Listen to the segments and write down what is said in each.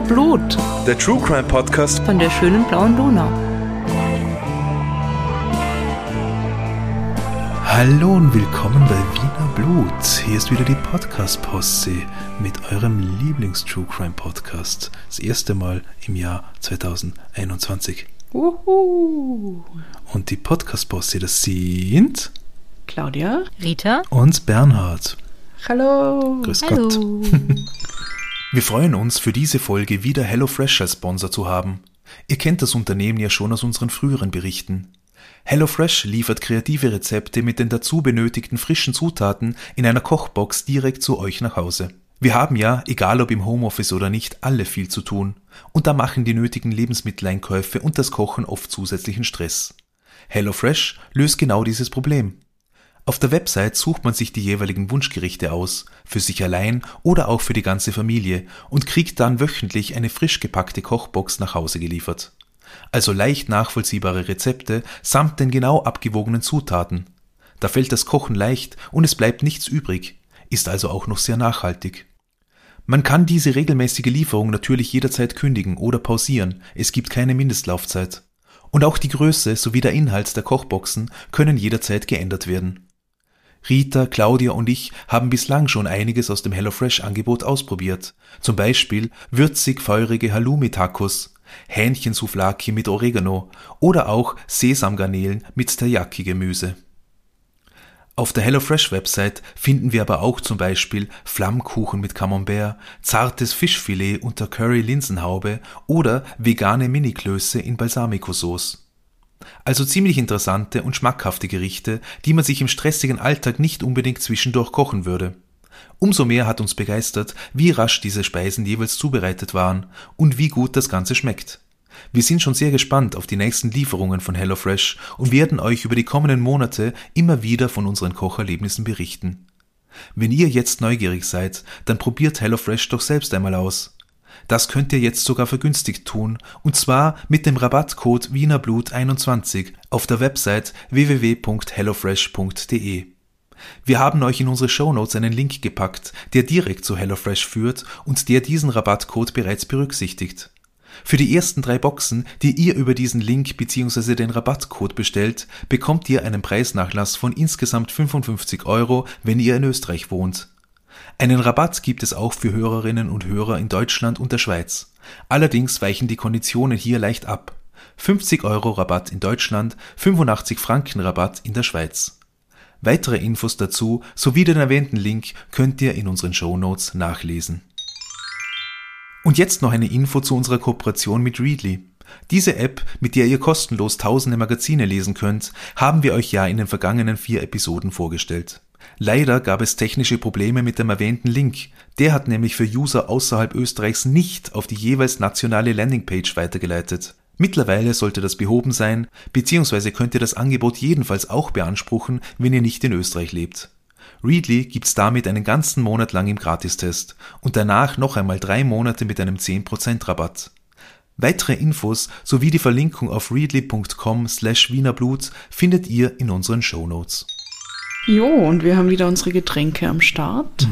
Wiener Blut Der True Crime Podcast. von der schönen blauen Donau. Hallo und willkommen bei Wiener Blut. Hier ist wieder die Podcast-Posse mit eurem Lieblings-True Crime Podcast. Das erste Mal im Jahr 2021. Uhu. Und die Podcast-Posse, das sind Claudia. Rita? uns Bernhard. Hallo. Grüß Gott. Wir freuen uns, für diese Folge wieder HelloFresh als Sponsor zu haben. Ihr kennt das Unternehmen ja schon aus unseren früheren Berichten. HelloFresh liefert kreative Rezepte mit den dazu benötigten frischen Zutaten in einer Kochbox direkt zu euch nach Hause. Wir haben ja, egal ob im Homeoffice oder nicht, alle viel zu tun. Und da machen die nötigen Lebensmitteleinkäufe und das Kochen oft zusätzlichen Stress. HelloFresh löst genau dieses Problem. Auf der Website sucht man sich die jeweiligen Wunschgerichte aus, für sich allein oder auch für die ganze Familie und kriegt dann wöchentlich eine frisch gepackte Kochbox nach Hause geliefert. Also leicht nachvollziehbare Rezepte samt den genau abgewogenen Zutaten. Da fällt das Kochen leicht und es bleibt nichts übrig, ist also auch noch sehr nachhaltig. Man kann diese regelmäßige Lieferung natürlich jederzeit kündigen oder pausieren, es gibt keine Mindestlaufzeit. Und auch die Größe sowie der Inhalt der Kochboxen können jederzeit geändert werden. Rita, Claudia und ich haben bislang schon einiges aus dem HelloFresh-Angebot ausprobiert. Zum Beispiel würzig-feurige Halloumi-Tacos, Hähnchensouflaki mit Oregano oder auch Sesamgarnelen mit Teriyaki-Gemüse. Auf der HelloFresh-Website finden wir aber auch zum Beispiel Flammkuchen mit Camembert, zartes Fischfilet unter Curry-Linsenhaube oder vegane Mini-Klöße in Balsamico-Sauce. Also ziemlich interessante und schmackhafte Gerichte, die man sich im stressigen Alltag nicht unbedingt zwischendurch kochen würde. Umso mehr hat uns begeistert, wie rasch diese Speisen jeweils zubereitet waren und wie gut das Ganze schmeckt. Wir sind schon sehr gespannt auf die nächsten Lieferungen von HelloFresh und werden euch über die kommenden Monate immer wieder von unseren Kocherlebnissen berichten. Wenn ihr jetzt neugierig seid, dann probiert HelloFresh doch selbst einmal aus. Das könnt ihr jetzt sogar vergünstigt tun, und zwar mit dem Rabattcode Wienerblut21 auf der Website www.hellofresh.de. Wir haben euch in unsere Shownotes einen Link gepackt, der direkt zu HelloFresh führt und der diesen Rabattcode bereits berücksichtigt. Für die ersten drei Boxen, die ihr über diesen Link bzw. den Rabattcode bestellt, bekommt ihr einen Preisnachlass von insgesamt 55 Euro, wenn ihr in Österreich wohnt. Einen Rabatt gibt es auch für Hörerinnen und Hörer in Deutschland und der Schweiz. Allerdings weichen die Konditionen hier leicht ab. 50 Euro Rabatt in Deutschland, 85 Franken Rabatt in der Schweiz. Weitere Infos dazu sowie den erwähnten Link könnt ihr in unseren Shownotes nachlesen. Und jetzt noch eine Info zu unserer Kooperation mit Readly. Diese App, mit der ihr kostenlos tausende Magazine lesen könnt, haben wir euch ja in den vergangenen vier Episoden vorgestellt. Leider gab es technische Probleme mit dem erwähnten Link. Der hat nämlich für User außerhalb Österreichs nicht auf die jeweils nationale Landingpage weitergeleitet. Mittlerweile sollte das behoben sein, beziehungsweise könnt ihr das Angebot jedenfalls auch beanspruchen, wenn ihr nicht in Österreich lebt. Readly gibt's damit einen ganzen Monat lang im Gratistest und danach noch einmal drei Monate mit einem 10% Rabatt. Weitere Infos sowie die Verlinkung auf readly.com slash wienerblut findet ihr in unseren Shownotes. Jo, und wir haben wieder unsere Getränke am Start.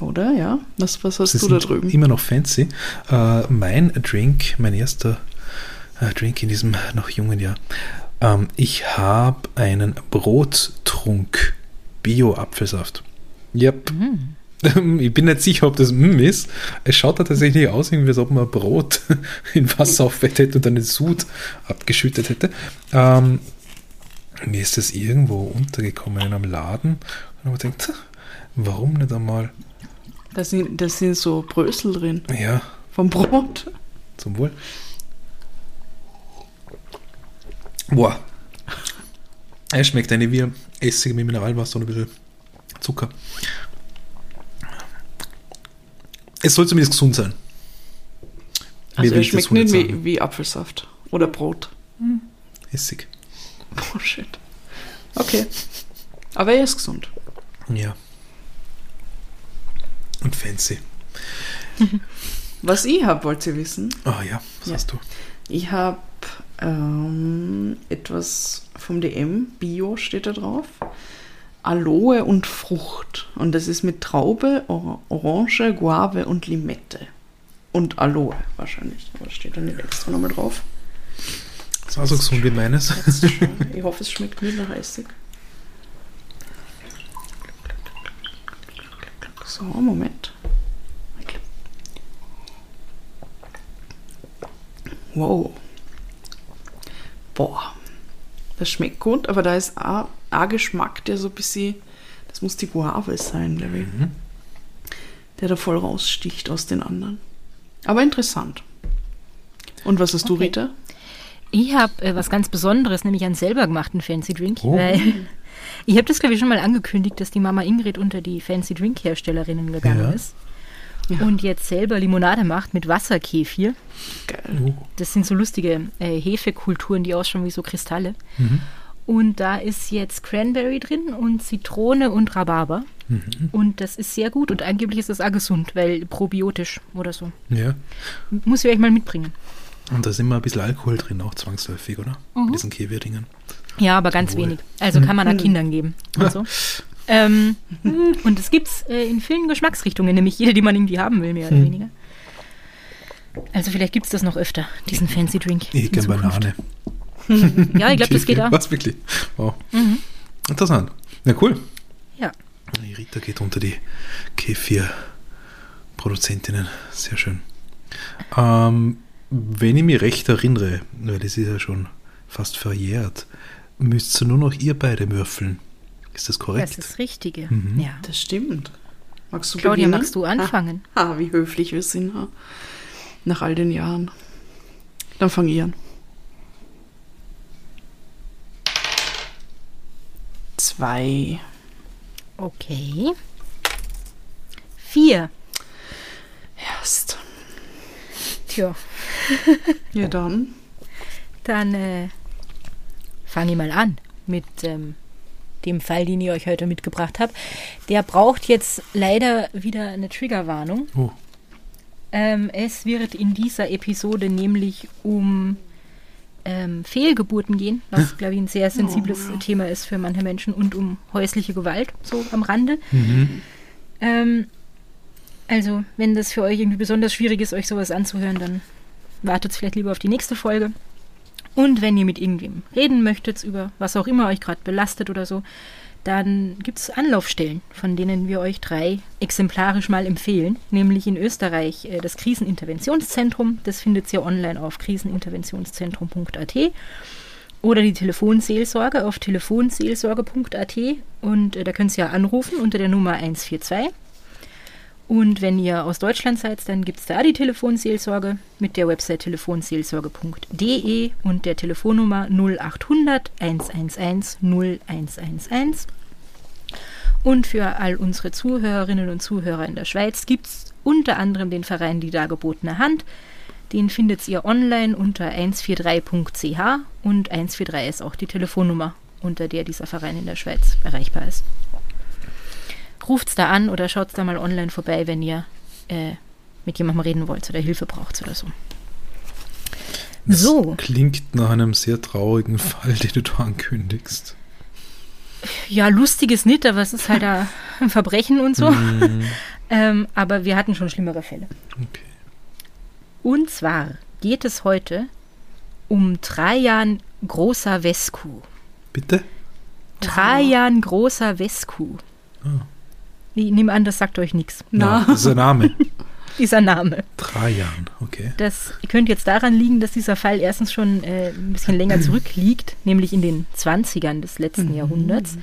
Oder? Ja. Was, was hast Sie du da drüben? Immer noch fancy. Äh, mein Drink, mein erster äh, Drink in diesem noch jungen Jahr. Ähm, ich habe einen Brottrunk Bio-Apfelsaft. Yep. Ich bin nicht sicher, ob das mm ist. Es schaut da tatsächlich aus, irgendwie, als ob man Brot in Wasser auffett hätte und dann den Sud abgeschüttet hätte. Ähm, mir ist das irgendwo untergekommen in einem Laden und habe gedacht, warum nicht einmal? Da sind, da sind so Brösel drin. Ja, Vom Brot. Zum Wohl. Boah. Es schmeckt eine wie Essig mit Mineralwasser und ein bisschen Zucker. Es soll zumindest gesund sein. Also will er ich schmeckt nicht wie, wie Apfelsaft. Oder Brot. Essig. Oh shit. Okay. Aber er ist gesund. Ja. Und fancy. Was ich habe, wollt ihr wissen? Ah ja, was Ja. hast du? Ich habe ähm, etwas vom DM, Bio steht da drauf. Aloe und Frucht. Und das ist mit Traube, Or Orange, Guave und Limette. Und Aloe wahrscheinlich. Aber steht dann nicht extra nochmal drauf. Das war so gesund wie meines. Ich hoffe, es schmeckt nicht nach Essig. So, Moment. Wow. Boah. Das schmeckt gut, aber da ist auch ein Geschmack, der so ein bisschen. Das muss die Guave sein, glaube ich. Der da voll raussticht aus den anderen. Aber interessant. Und was hast du, Okay. Rita? Ich habe äh, was ganz Besonderes, nämlich einen selber gemachten Fancy Drink. Oh. Weil ich habe das, glaube ich, schon mal angekündigt, dass die Mama Ingrid unter die Fancy Drink Herstellerinnen gegangen Ja. ist. Ja. Und jetzt selber Limonade macht mit Wasserkefir. Geil. Oh. Das sind so lustige äh, Hefekulturen, die ausschauen wie so Kristalle. Mhm. Und da ist jetzt Cranberry drin und Zitrone und Rhabarber. Mhm. Und das ist sehr gut und angeblich ist das auch gesund, weil probiotisch oder so. Ja. Muss ich euch mal mitbringen. Und da ist immer ein bisschen Alkohol drin, auch zwangsläufig, oder? Mhm. Bei diesen Kevirdingen. Ja, aber ganz Wohl. wenig. Also kann man auch Kindern geben und so. ähm, und es gibt es äh, in vielen Geschmacksrichtungen, nämlich jede, die man irgendwie haben will, mehr oder weniger. Also vielleicht gibt es das noch öfter, diesen Fancy Drink. Ich in kenne. Banane. Ja, ich glaube, das geht auch. Was, wirklich? Wow. Interessant. Ja, cool. Ja. Die Rita geht unter die Kefir-Produzentinnen. Sehr schön. Ähm, wenn ich mich recht erinnere, weil das ist ja schon fast verjährt, müsst ihr nur noch ihr beide würfeln. Ist das korrekt? Das ist das Richtige. Mhm. Ja. Das stimmt. Magst du Claudia, beginnen? magst du anfangen? Ah, ah, wie höflich wir sind. Ha? Nach all den Jahren. Dann fang ich an. Zwei. Okay. Vier. Erst. Tja, Ja, dann. dann äh, fange ich mal an mit ähm, dem Fall, den ich euch heute mitgebracht habe. Der braucht jetzt leider wieder eine Triggerwarnung. Oh, Ähm, es wird in dieser Episode nämlich um ähm, Fehlgeburten gehen, was, glaube ich, ein sehr sensibles Thema ist für manche Menschen und um häusliche Gewalt, so am Rande. Ähm, also, wenn das für euch irgendwie besonders schwierig ist, euch sowas anzuhören, dann wartet vielleicht lieber auf die nächste Folge. Und wenn ihr mit irgendwem reden möchtet über was auch immer euch gerade belastet oder so, dann gibt es Anlaufstellen, von denen wir euch drei exemplarisch mal empfehlen. Nämlich in Österreich äh, das Kriseninterventionszentrum. Das findet ihr online auf kriseninterventionszentrum.at oder die Telefonseelsorge auf telefonseelsorge.at und äh, da könnt ihr ja anrufen unter der Nummer 142. Und wenn ihr aus Deutschland seid, dann gibt es da die Telefonseelsorge mit der Website telefonseelsorge.de und der Telefonnummer 0800 111 0111. Und für all unsere Zuhörerinnen und Zuhörer in der Schweiz gibt es unter anderem den Verein Die Dargebotene Hand. Den findet ihr online unter 143.ch und 143 ist auch die Telefonnummer, unter der dieser Verein in der Schweiz erreichbar ist. Ruft's da an oder schaut's da mal online vorbei, wenn ihr äh, mit jemandem reden wollt oder Hilfe braucht oder so. das So, klingt nach einem sehr traurigen Fall, den du da ankündigst. ja, lustiges nicht, aber es ist halt da ein Verbrechen und so. Mhm. Ähm, aber wir hatten schon schlimmere Fälle. Okay. Und zwar geht es heute um Trajan Großer Vesku. Bitte? Trajan Großer Vesku. Ah. Ich nehme an, das sagt euch nichts. Na, ist ein Name. Dieser Name. Trajan, okay. Das könnte jetzt daran liegen, dass dieser Fall erstens schon äh, ein bisschen länger zurückliegt, nämlich in den 20ern des letzten Jahrhunderts.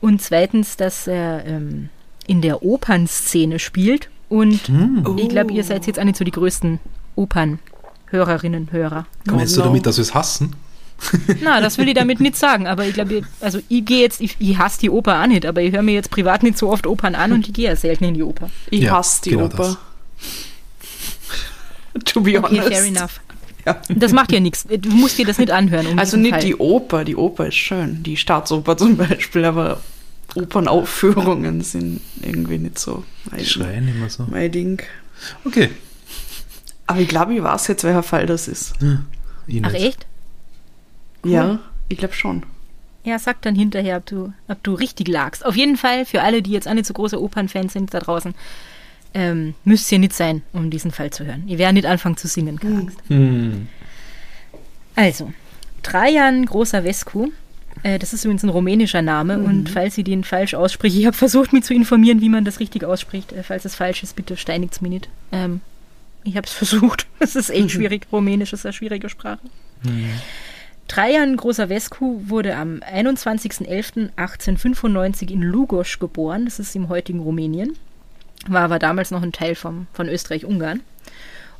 Und zweitens, dass er ähm, in der Opernszene spielt. Und Hm. ich glaube, ihr seid jetzt auch nicht so die größten Opernhörerinnen, Hörer. Meinst du damit, dass wir es hassen? Na, das will ich damit nicht sagen, aber ich glaube, also ich gehe jetzt, ich, ich hasse die Oper auch nicht, aber ich höre mir jetzt privat nicht so oft Opern an und ich gehe ja selten in die Oper. Ich Ja, hasse die genau Oper. to be Okay, honest. fair enough. Ja. Das macht ja nichts. Du musst dir das nicht anhören. Um Also nicht Fall. die Oper, die Oper ist schön, die Staatsoper zum Beispiel, aber Opernaufführungen sind irgendwie nicht so mein, schreien immer so. mein Ding. Okay. Aber ich glaube, ich weiß jetzt, welcher Fall das ist. Ich Ach nicht. Echt? Ja, ich glaube schon. Ja, sag dann hinterher, ob du, ob du richtig lagst. Auf jeden Fall, für alle, die jetzt auch nicht so große Opernfans sind da draußen, Ähm, müsst ihr nicht sein, um diesen Fall zu hören. Ihr werdet nicht anfangen zu singen, keine Angst. Hm. Also, Trajan Großer Vescu, äh, das ist übrigens ein rumänischer Name und falls ihr den falsch ausspricht, ich habe versucht, mich zu informieren, wie man das richtig ausspricht. Äh, falls es falsch ist, bitte steinigt's mir nicht. Ähm, ich habe es versucht. Es ist echt schwierig. Rumänisch ist eine schwierige Sprache. Trajan Großer Vescu wurde am 21.11.1895 in Lugosch geboren. Das ist im heutigen Rumänien. War aber damals noch ein Teil vom, von Österreich-Ungarn.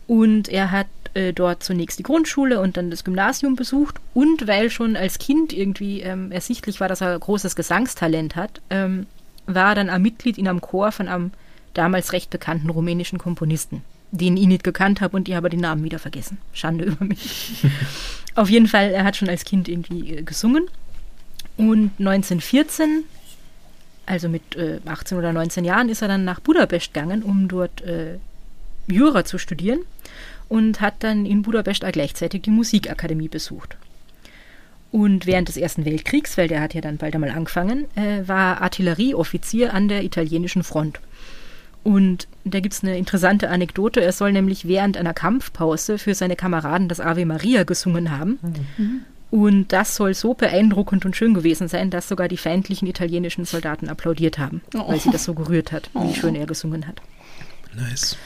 Und er hat äh, dort zunächst die Grundschule und dann das Gymnasium besucht. Und weil schon als Kind irgendwie ähm, ersichtlich war, dass er großes Gesangstalent hat, ähm, war er dann ein Mitglied in einem Chor von einem damals recht bekannten rumänischen Komponisten, den ich nicht gekannt habe und ich habe den Namen wieder vergessen. Schande über mich. Auf jeden Fall, er hat schon als Kind irgendwie äh, gesungen. Und 1914, also mit äh, 18 oder 19 Jahren, ist er dann nach Budapest gegangen, um dort äh, Jura zu studieren und hat dann in Budapest auch gleichzeitig die Musikakademie besucht. Und während des Ersten Weltkriegs, weil der hat ja dann bald einmal angefangen, äh, war Artillerieoffizier an der italienischen Front. Und da gibt es eine interessante Anekdote. Er soll nämlich während einer Kampfpause für seine Kameraden das Ave Maria gesungen haben. Und das soll so beeindruckend und schön gewesen sein, dass sogar die feindlichen italienischen Soldaten applaudiert haben, weil sie das so gerührt hat, wie schön er gesungen hat. Nice.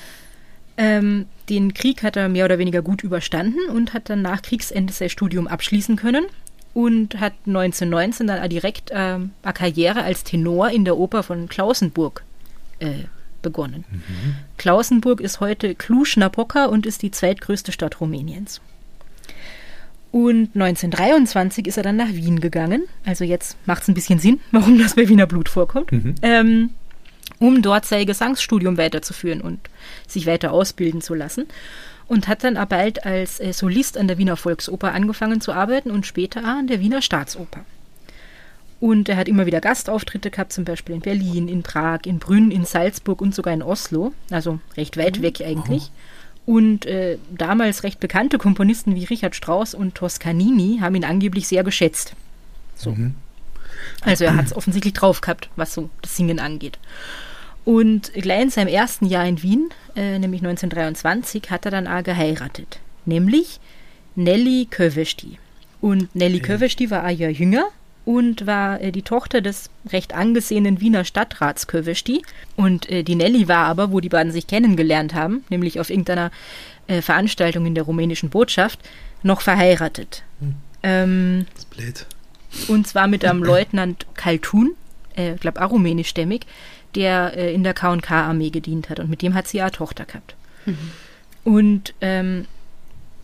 Ähm, den Krieg hat er mehr oder weniger gut überstanden und hat dann nach Kriegsende sein Studium abschließen können und hat 1919 dann direkt ähm, eine Karriere als Tenor in der Oper von Klausenburg äh, begonnen. Klausenburg ist heute Cluj-Napoca und ist die zweitgrößte Stadt Rumäniens. Und 1923 ist er dann nach Wien gegangen. Also jetzt macht es ein bisschen Sinn, warum das bei Wiener Blut vorkommt. Ähm, um dort sein Gesangsstudium weiterzuführen und sich weiter ausbilden zu lassen. Und hat dann auch bald als äh, Solist an der Wiener Volksoper angefangen zu arbeiten und später an der Wiener Staatsoper. Und er hat immer wieder Gastauftritte gehabt, zum Beispiel in Berlin, in Prag, in Brünn, in Salzburg und sogar in Oslo, also recht weit weg eigentlich. Und äh, damals recht bekannte Komponisten wie Richard Strauss und Toscanini haben ihn angeblich sehr geschätzt. So. Also er hat es offensichtlich drauf gehabt, was so das Singen angeht. Und gleich in seinem ersten Jahr in Wien, äh, nämlich 1923, hat er dann auch geheiratet. Nämlich Nelly Kövesti. Und Nelly Kövesti war ein Jahr jünger und war äh, die Tochter des recht angesehenen Wiener Stadtrats Kövesti. Und äh, die Nelly war aber, wo die beiden sich kennengelernt haben, nämlich auf irgendeiner äh, Veranstaltung in der rumänischen Botschaft, noch verheiratet. Ähm, Das ist blöd. und zwar mit einem Leutnant Kaltun, äh, glaube auch rumänischstämmig, der äh, in der K&K-Armee gedient hat. Und mit dem hat sie ja eine Tochter gehabt. Und ähm,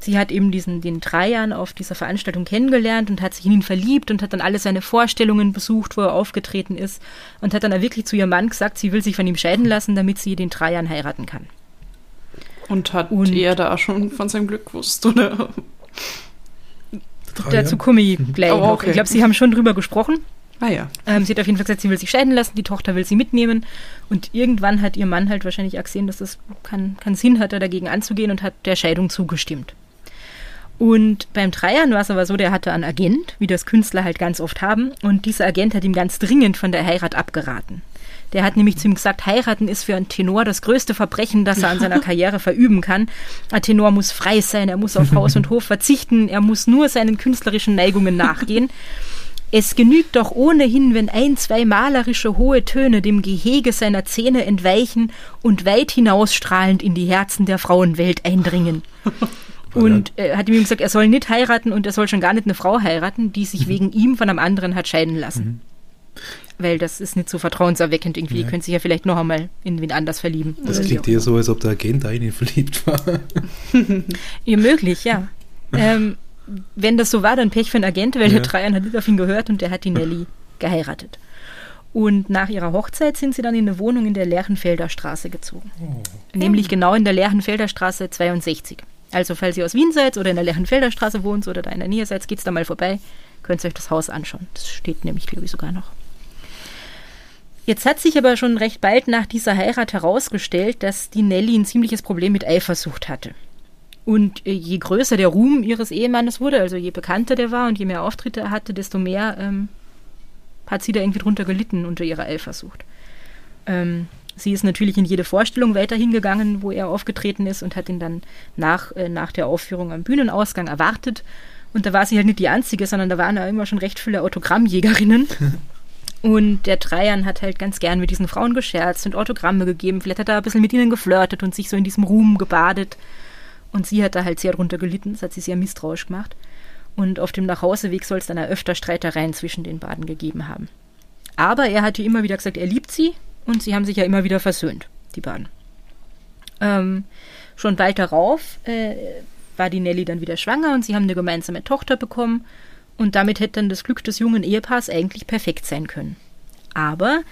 sie hat eben diesen, den Trajan auf dieser Veranstaltung kennengelernt und hat sich in ihn verliebt und hat dann alle seine Vorstellungen besucht, wo er aufgetreten ist. Und hat dann auch wirklich zu ihrem Mann gesagt, sie will sich von ihm scheiden lassen, damit sie den Trajan heiraten kann. Und hat Und- er da schon von seinem Glück gewusst, oder? Dazu komme ich gleich Oh, noch. okay. Ich glaube, sie haben schon drüber gesprochen. Ah ja. Ähm, sie hat auf jeden Fall gesagt, sie will sich scheiden lassen, die Tochter will sie mitnehmen. Und irgendwann hat ihr Mann halt wahrscheinlich auch gesehen, dass das keinen keinen Sinn hat, da dagegen anzugehen und hat der Scheidung zugestimmt. Und beim Trajan war es aber so, der hatte einen Agent, wie das Künstler halt ganz oft haben. Und dieser Agent hat ihm ganz dringend von der Heirat abgeraten. Der hat nämlich zu ihm gesagt, heiraten ist für einen Tenor das größte Verbrechen, das er an seiner Karriere verüben kann. Ein Tenor muss frei sein, er muss auf Haus und Hof verzichten, er muss nur seinen künstlerischen Neigungen nachgehen. Es genügt doch ohnehin, wenn ein, zwei malerische hohe Töne dem Gehege seiner Zähne entweichen und weit hinausstrahlend in die Herzen der Frauenwelt eindringen. Und äh, hat ihm gesagt, er soll nicht heiraten und er soll schon gar nicht eine Frau heiraten, die sich wegen ihm von einem anderen hat scheiden lassen. Weil das ist nicht so vertrauenserweckend irgendwie. Die könnte sich ja vielleicht noch einmal in wen anders verlieben. Das klingt eher so, als ob der Agent da in ihn verliebt war. Ja, möglich, ja. ähm, wenn das so war, dann Pech für einen Agent, weil Ja. der Trajan hat nicht auf ihn gehört und der hat die Nelly geheiratet. Und nach ihrer Hochzeit sind sie dann in eine Wohnung in der Lerchenfelder Straße gezogen. Nämlich genau in der Lerchenfelder Straße 62. Also, falls ihr aus Wien seid oder in der Lerchenfelder Straße wohnt oder da in der Nähe seid, geht's da mal vorbei. Könnt ihr euch das Haus anschauen. Das steht nämlich, glaube ich, sogar noch. Jetzt hat sich aber schon recht bald nach dieser Heirat herausgestellt, dass die Nelly ein ziemliches Problem mit Eifersucht hatte. Und äh, je größer der Ruhm ihres Ehemannes wurde, also je bekannter der war und je mehr Auftritte er hatte, desto mehr ähm, hat sie da irgendwie drunter gelitten unter ihrer Eifersucht. Ähm, Sie ist natürlich in jede Vorstellung weiterhin gegangen, wo er aufgetreten ist und hat ihn dann nach, äh, nach der Aufführung am Bühnenausgang erwartet. Und da war sie halt nicht die Einzige, sondern da waren ja immer schon recht viele Autogrammjägerinnen. und der Trajan hat halt ganz gern mit diesen Frauen gescherzt und Autogramme gegeben. Vielleicht hat er ein bisschen mit ihnen geflirtet und sich so in diesem Ruhm gebadet. Und sie hat da halt sehr drunter gelitten, das hat sie sehr misstrauisch gemacht. Und auf dem Nachhauseweg soll es dann öfter Streitereien zwischen den beiden gegeben haben. Aber er hat ihr immer wieder gesagt, er liebt sie und sie haben sich ja immer wieder versöhnt, die beiden. Ähm, schon bald darauf äh, war die Nelly dann wieder schwanger und sie haben eine gemeinsame Tochter bekommen und damit hätte dann das Glück des jungen Ehepaars eigentlich perfekt sein können. Aber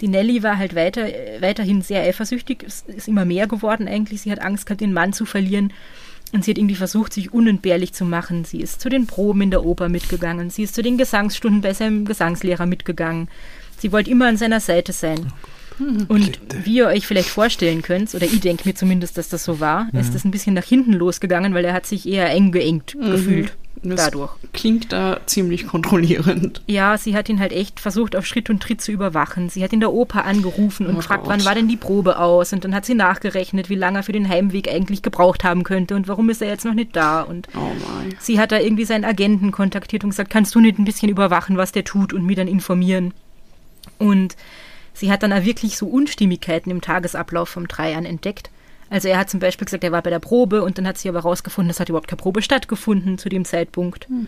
die Nelly war halt weiter, weiterhin sehr eifersüchtig, es ist immer mehr geworden eigentlich. Sie hat Angst gehabt, den Mann zu verlieren. Und sie hat irgendwie versucht, sich unentbehrlich zu machen. Sie ist zu den Proben in der Oper mitgegangen. Sie ist zu den Gesangsstunden bei seinem Gesangslehrer mitgegangen. Sie wollte immer an seiner Seite sein. Oh und wie ihr euch vielleicht vorstellen könnt, oder ich denke mir zumindest, dass das so war, mhm. ist das ein bisschen nach hinten losgegangen, weil er hat sich eher eng geengt mhm. gefühlt. Das dadurch. Klingt da ziemlich kontrollierend. Ja, sie hat ihn halt echt versucht, auf Schritt und Tritt zu überwachen. Sie hat in der Oper angerufen und oh gefragt, wann war denn die Probe aus? Und dann hat sie nachgerechnet, wie lange er für den Heimweg eigentlich gebraucht haben könnte und warum ist er jetzt noch nicht da? Und oh sie hat da irgendwie seinen Agenten kontaktiert und gesagt, kannst du nicht ein bisschen überwachen, was der tut und mir dann informieren? Und Sie hat dann auch wirklich so Unstimmigkeiten im Tagesablauf vom Dreiern entdeckt. Also er hat zum Beispiel gesagt, er war bei der Probe und dann hat sie aber herausgefunden, es hat überhaupt keine Probe stattgefunden zu dem Zeitpunkt. Hm.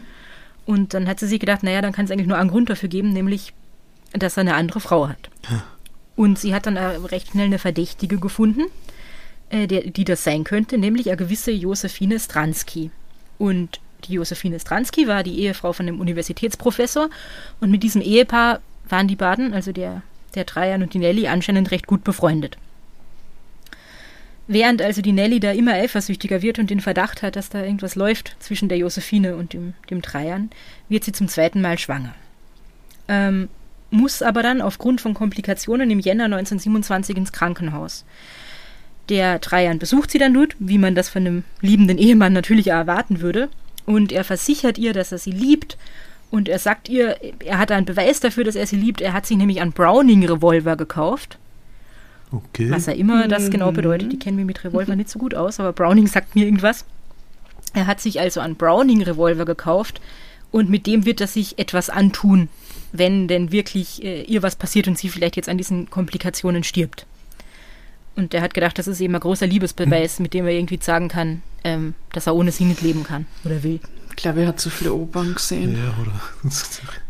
Und dann hat sie sich gedacht, naja, dann kann es eigentlich nur einen Grund dafür geben, nämlich, dass er eine andere Frau hat. Hm. Und sie hat dann recht schnell eine Verdächtige gefunden, äh, der, die das sein könnte, nämlich eine gewisse Josephine Stransky. Und die Josephine Stransky war die Ehefrau von dem Universitätsprofessor und mit diesem Ehepaar waren die beiden, also der der Trajan und die Nelly anscheinend recht gut befreundet. Während also die Nelly da immer eifersüchtiger wird und den Verdacht hat, dass da irgendwas läuft zwischen der Josephine und dem, dem Trajan, wird sie zum zweiten Mal schwanger. Ähm, muss aber dann aufgrund von Komplikationen im Jänner 1927 ins Krankenhaus. Der Trajan besucht sie dann dort, wie man das von einem liebenden Ehemann natürlich erwarten würde, und er versichert ihr, dass er sie liebt und er sagt ihr, er hat einen Beweis dafür, dass er sie liebt. Er hat sich nämlich einen Browning-Revolver gekauft. Okay. Was ja immer das genau bedeutet. Die kennen mich mit Revolver nicht so gut aus, aber Browning sagt mir irgendwas. Er hat sich also einen Browning-Revolver gekauft und mit dem wird er sich etwas antun, wenn denn wirklich äh, ihr was passiert und sie vielleicht jetzt an diesen Komplikationen stirbt. Und er hat gedacht, das ist eben ein großer Liebesbeweis, hm. mit dem er irgendwie sagen kann, ähm, dass er ohne sie nicht leben kann oder will. Ich glaube, er hat zu viele Opern gesehen. Ja, oder?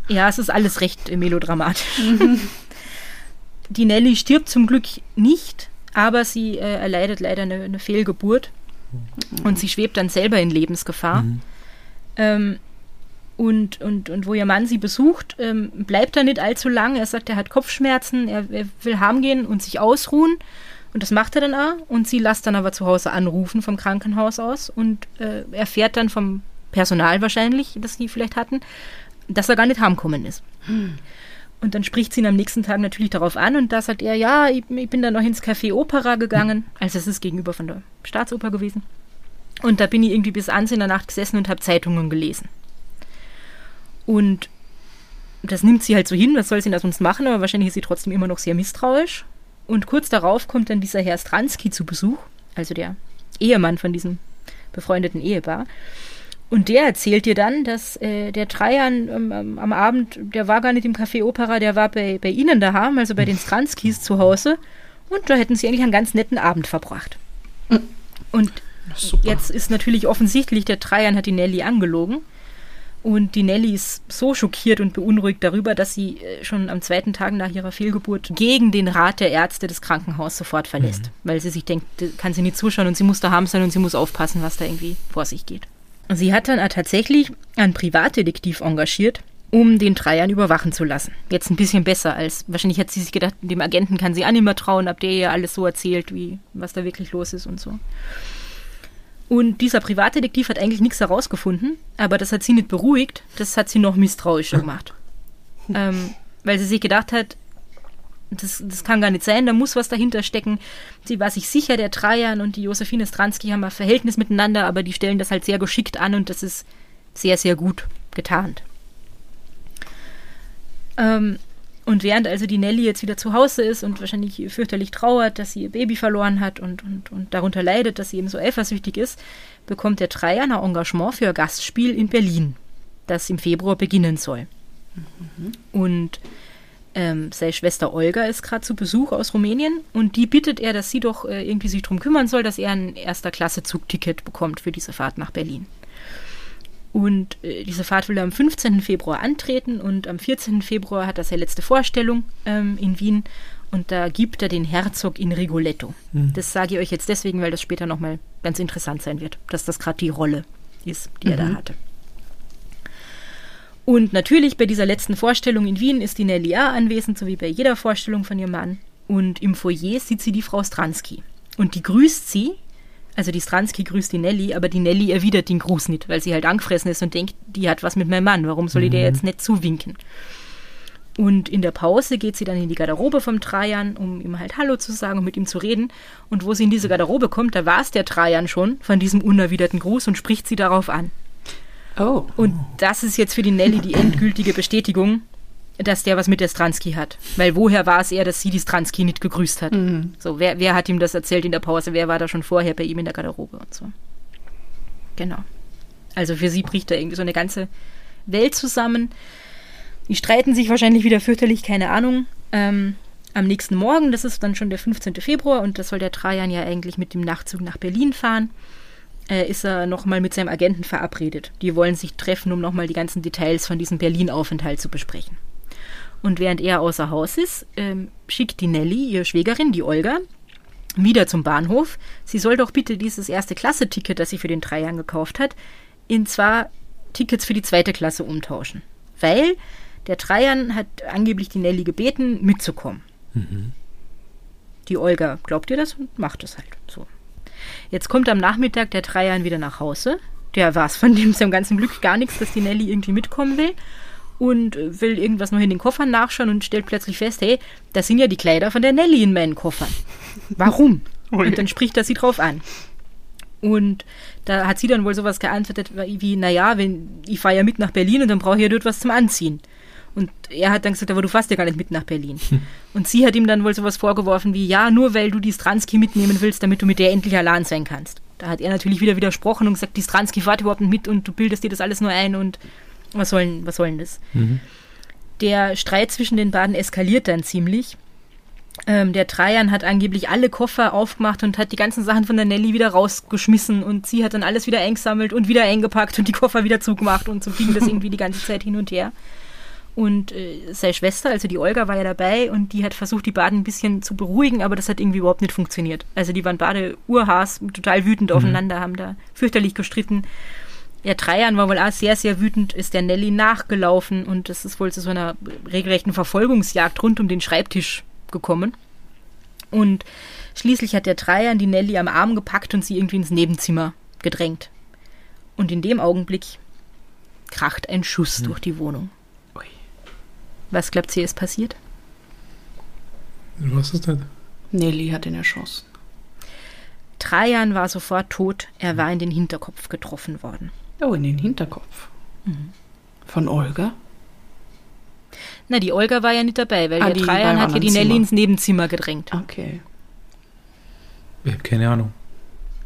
ja, es ist alles recht melodramatisch. Mhm. Die Nelly stirbt zum Glück nicht, aber sie äh, erleidet leider eine, eine, Fehlgeburt mhm. und sie schwebt dann selber in Lebensgefahr. Mhm. Ähm, und, und, und wo ihr Mann sie besucht, ähm, bleibt er nicht allzu lang. Er sagt, er hat Kopfschmerzen, er, er will heimgehen und sich ausruhen. Und das macht er dann auch. Und sie lässt dann aber zu Hause anrufen vom Krankenhaus aus und äh, erfährt dann vom Personal wahrscheinlich, das sie vielleicht hatten, dass er gar nicht heimgekommen ist. Hm. Und dann spricht sie ihn am nächsten Tag natürlich darauf an und da sagt er, ja, ich, ich bin dann noch ins Café Opera gegangen. Also es ist gegenüber von der Staatsoper gewesen. Und da bin ich irgendwie bis ans in der Nacht gesessen und habe Zeitungen gelesen. Und das nimmt sie halt so hin, was soll sie da sonst machen, aber wahrscheinlich ist sie trotzdem immer noch sehr misstrauisch. Und kurz darauf kommt dann dieser Herr Stransky zu Besuch, also der Ehemann von diesem befreundeten Ehepaar. Und der erzählt dir dann, dass äh, der Trajan ähm, am Abend, der war gar nicht im Café Opera, der war bei, bei ihnen daheim, also bei den Stranskis zu Hause. Und da hätten sie eigentlich einen ganz netten Abend verbracht. Und jetzt ist natürlich offensichtlich, der Trajan hat die Nelly angelogen. Und die Nelly ist so schockiert und beunruhigt darüber, dass sie äh, schon am zweiten Tag nach ihrer Fehlgeburt gegen den Rat der Ärzte des Krankenhauses sofort verlässt. Mhm. Weil sie sich denkt, kann sie nicht zuschauen und sie muss daheim sein und sie muss aufpassen, was da irgendwie vor sich geht. Sie hat dann tatsächlich einen Privatdetektiv engagiert, um den Dreiern überwachen zu lassen. Jetzt ein bisschen besser als, wahrscheinlich hat sie sich gedacht, dem Agenten kann sie auch nicht mehr trauen, ab der ihr alles so erzählt, wie, was da wirklich los ist und so. Und dieser Privatdetektiv hat eigentlich nichts herausgefunden, aber das hat sie nicht beruhigt, das hat sie noch misstrauischer gemacht. ähm, weil sie sich gedacht hat, das, das kann gar nicht sein, da muss was dahinter stecken. Sie war sich sicher, der Trajan und die Josephine Stransky haben ein Verhältnis miteinander, aber die stellen das halt sehr geschickt an und das ist sehr, sehr gut getarnt. Ähm, Und während also die Nelly jetzt wieder zu Hause ist und wahrscheinlich fürchterlich trauert, dass sie ihr Baby verloren hat und, und, und darunter leidet, dass sie eben so eifersüchtig ist, bekommt der Trajan ein Engagement für ein Gastspiel in Berlin, das im Februar beginnen soll. Und ähm, seine Schwester Olga ist gerade zu Besuch aus Rumänien und die bittet er, dass sie doch äh, irgendwie sich darum kümmern soll, dass er ein erster Klasse Zugticket bekommt für diese Fahrt nach Berlin. Und äh, diese Fahrt will er am 15. Februar antreten und am 14. Februar hat er seine letzte Vorstellung ähm, in Wien und da gibt er den Herzog in Rigoletto. Das sage ich euch jetzt deswegen, weil das später nochmal ganz interessant sein wird, dass das gerade die Rolle ist, die er da hatte. Und natürlich bei dieser letzten Vorstellung in Wien ist die Nelly A. anwesend, so wie bei jeder Vorstellung von ihrem Mann. Und im Foyer sieht sie die Frau Stransky. Und die grüßt sie, also die Stransky grüßt die Nelly, aber die Nelly erwidert den Gruß nicht, weil sie halt angefressen ist und denkt, die hat was mit meinem Mann, warum soll ich der jetzt nicht zuwinken? Und in der Pause geht sie dann in die Garderobe vom Trajan, um ihm halt Hallo zu sagen und mit ihm zu reden. Und wo sie in diese Garderobe kommt, da war es der Trajan schon von diesem unerwiderten Gruß und spricht sie darauf an. Oh. Und das ist jetzt für die Nelly die endgültige Bestätigung, dass der was mit der Stransky hat. Weil woher war es er, dass sie die Stransky nicht gegrüßt hat? So, wer, wer hat ihm das erzählt in der Pause? Wer war da schon vorher bei ihm in der Garderobe und so? Genau. Also für sie bricht da irgendwie so eine ganze Welt zusammen. Die streiten sich wahrscheinlich wieder fürchterlich, keine Ahnung. Ähm, am nächsten Morgen, das ist dann schon der 15. Februar und das soll der Trajan ja eigentlich mit dem Nachtzug nach Berlin fahren, äh, ist er nochmal mit seinem Agenten verabredet. Die wollen sich treffen, um nochmal die ganzen Details von diesem Berlin-Aufenthalt zu besprechen. Und während er außer Haus ist, ähm, schickt die Nelly, ihre Schwägerin, die Olga, wieder zum Bahnhof. Sie soll doch bitte dieses erste Klasse-Ticket, das sie für den Trajan gekauft hat, in zwar Tickets für die zweite Klasse umtauschen. Weil der Trajan hat angeblich die Nelly gebeten, mitzukommen. Die Olga glaubt ihr das und macht es halt so. Jetzt kommt am Nachmittag der Trajan wieder nach Hause. Der weiß von dem seinem ganzen Glück gar nichts, dass die Nelly irgendwie mitkommen will. Und äh, will irgendwas noch in den Koffern nachschauen und stellt plötzlich fest, hey, das sind ja die Kleider von der Nelly in meinen Koffern. Warum? Und dann spricht er sie drauf an. Und da hat sie dann wohl sowas geantwortet wie, naja, wenn, ich fahre ja mit nach Berlin und dann brauche ich ja dort was zum Anziehen. Und er hat dann gesagt, aber du fährst ja gar nicht mit nach Berlin. Und sie hat ihm dann wohl sowas vorgeworfen wie, ja, nur weil du die Stransky mitnehmen willst, damit du mit der endlich allein sein kannst. Da hat er natürlich wieder widersprochen und gesagt, die Stransky fährt überhaupt nicht mit und du bildest dir das alles nur ein und was soll, denn- was soll denn das? Der Streit zwischen den beiden eskaliert dann ziemlich. Ähm, der Trajan hat angeblich alle Koffer aufgemacht und hat die ganzen Sachen von der Nelly wieder rausgeschmissen und sie hat dann alles wieder eingesammelt und wieder eingepackt und die Koffer wieder zugemacht und so ging das irgendwie die ganze Zeit hin und her. Und äh, seine Schwester, also die Olga, war ja dabei und die hat versucht, die beiden ein bisschen zu beruhigen, aber das hat irgendwie überhaupt nicht funktioniert. Also die waren beide urhaß, total wütend aufeinander, haben da fürchterlich gestritten. Der Trajan war wohl auch sehr, sehr wütend, ist der Nelly nachgelaufen und es ist wohl zu so einer regelrechten Verfolgungsjagd rund um den Schreibtisch gekommen. Und schließlich hat der Trajan die Nelly am Arm gepackt und sie irgendwie ins Nebenzimmer gedrängt. Und in dem Augenblick kracht ein Schuss durch die Wohnung. Was glaubt ihr, ist passiert? Ich weiß es nicht. Nelly hat ihn erschossen. Trajan war sofort tot, er war in den Hinterkopf getroffen worden. Oh, in den Hinterkopf. Von Olga? Na, die Olga war ja nicht dabei, weil Ah, der Trajan hat ja die Nelly Zimmer. ins Nebenzimmer gedrängt. Okay. Ich habe keine Ahnung.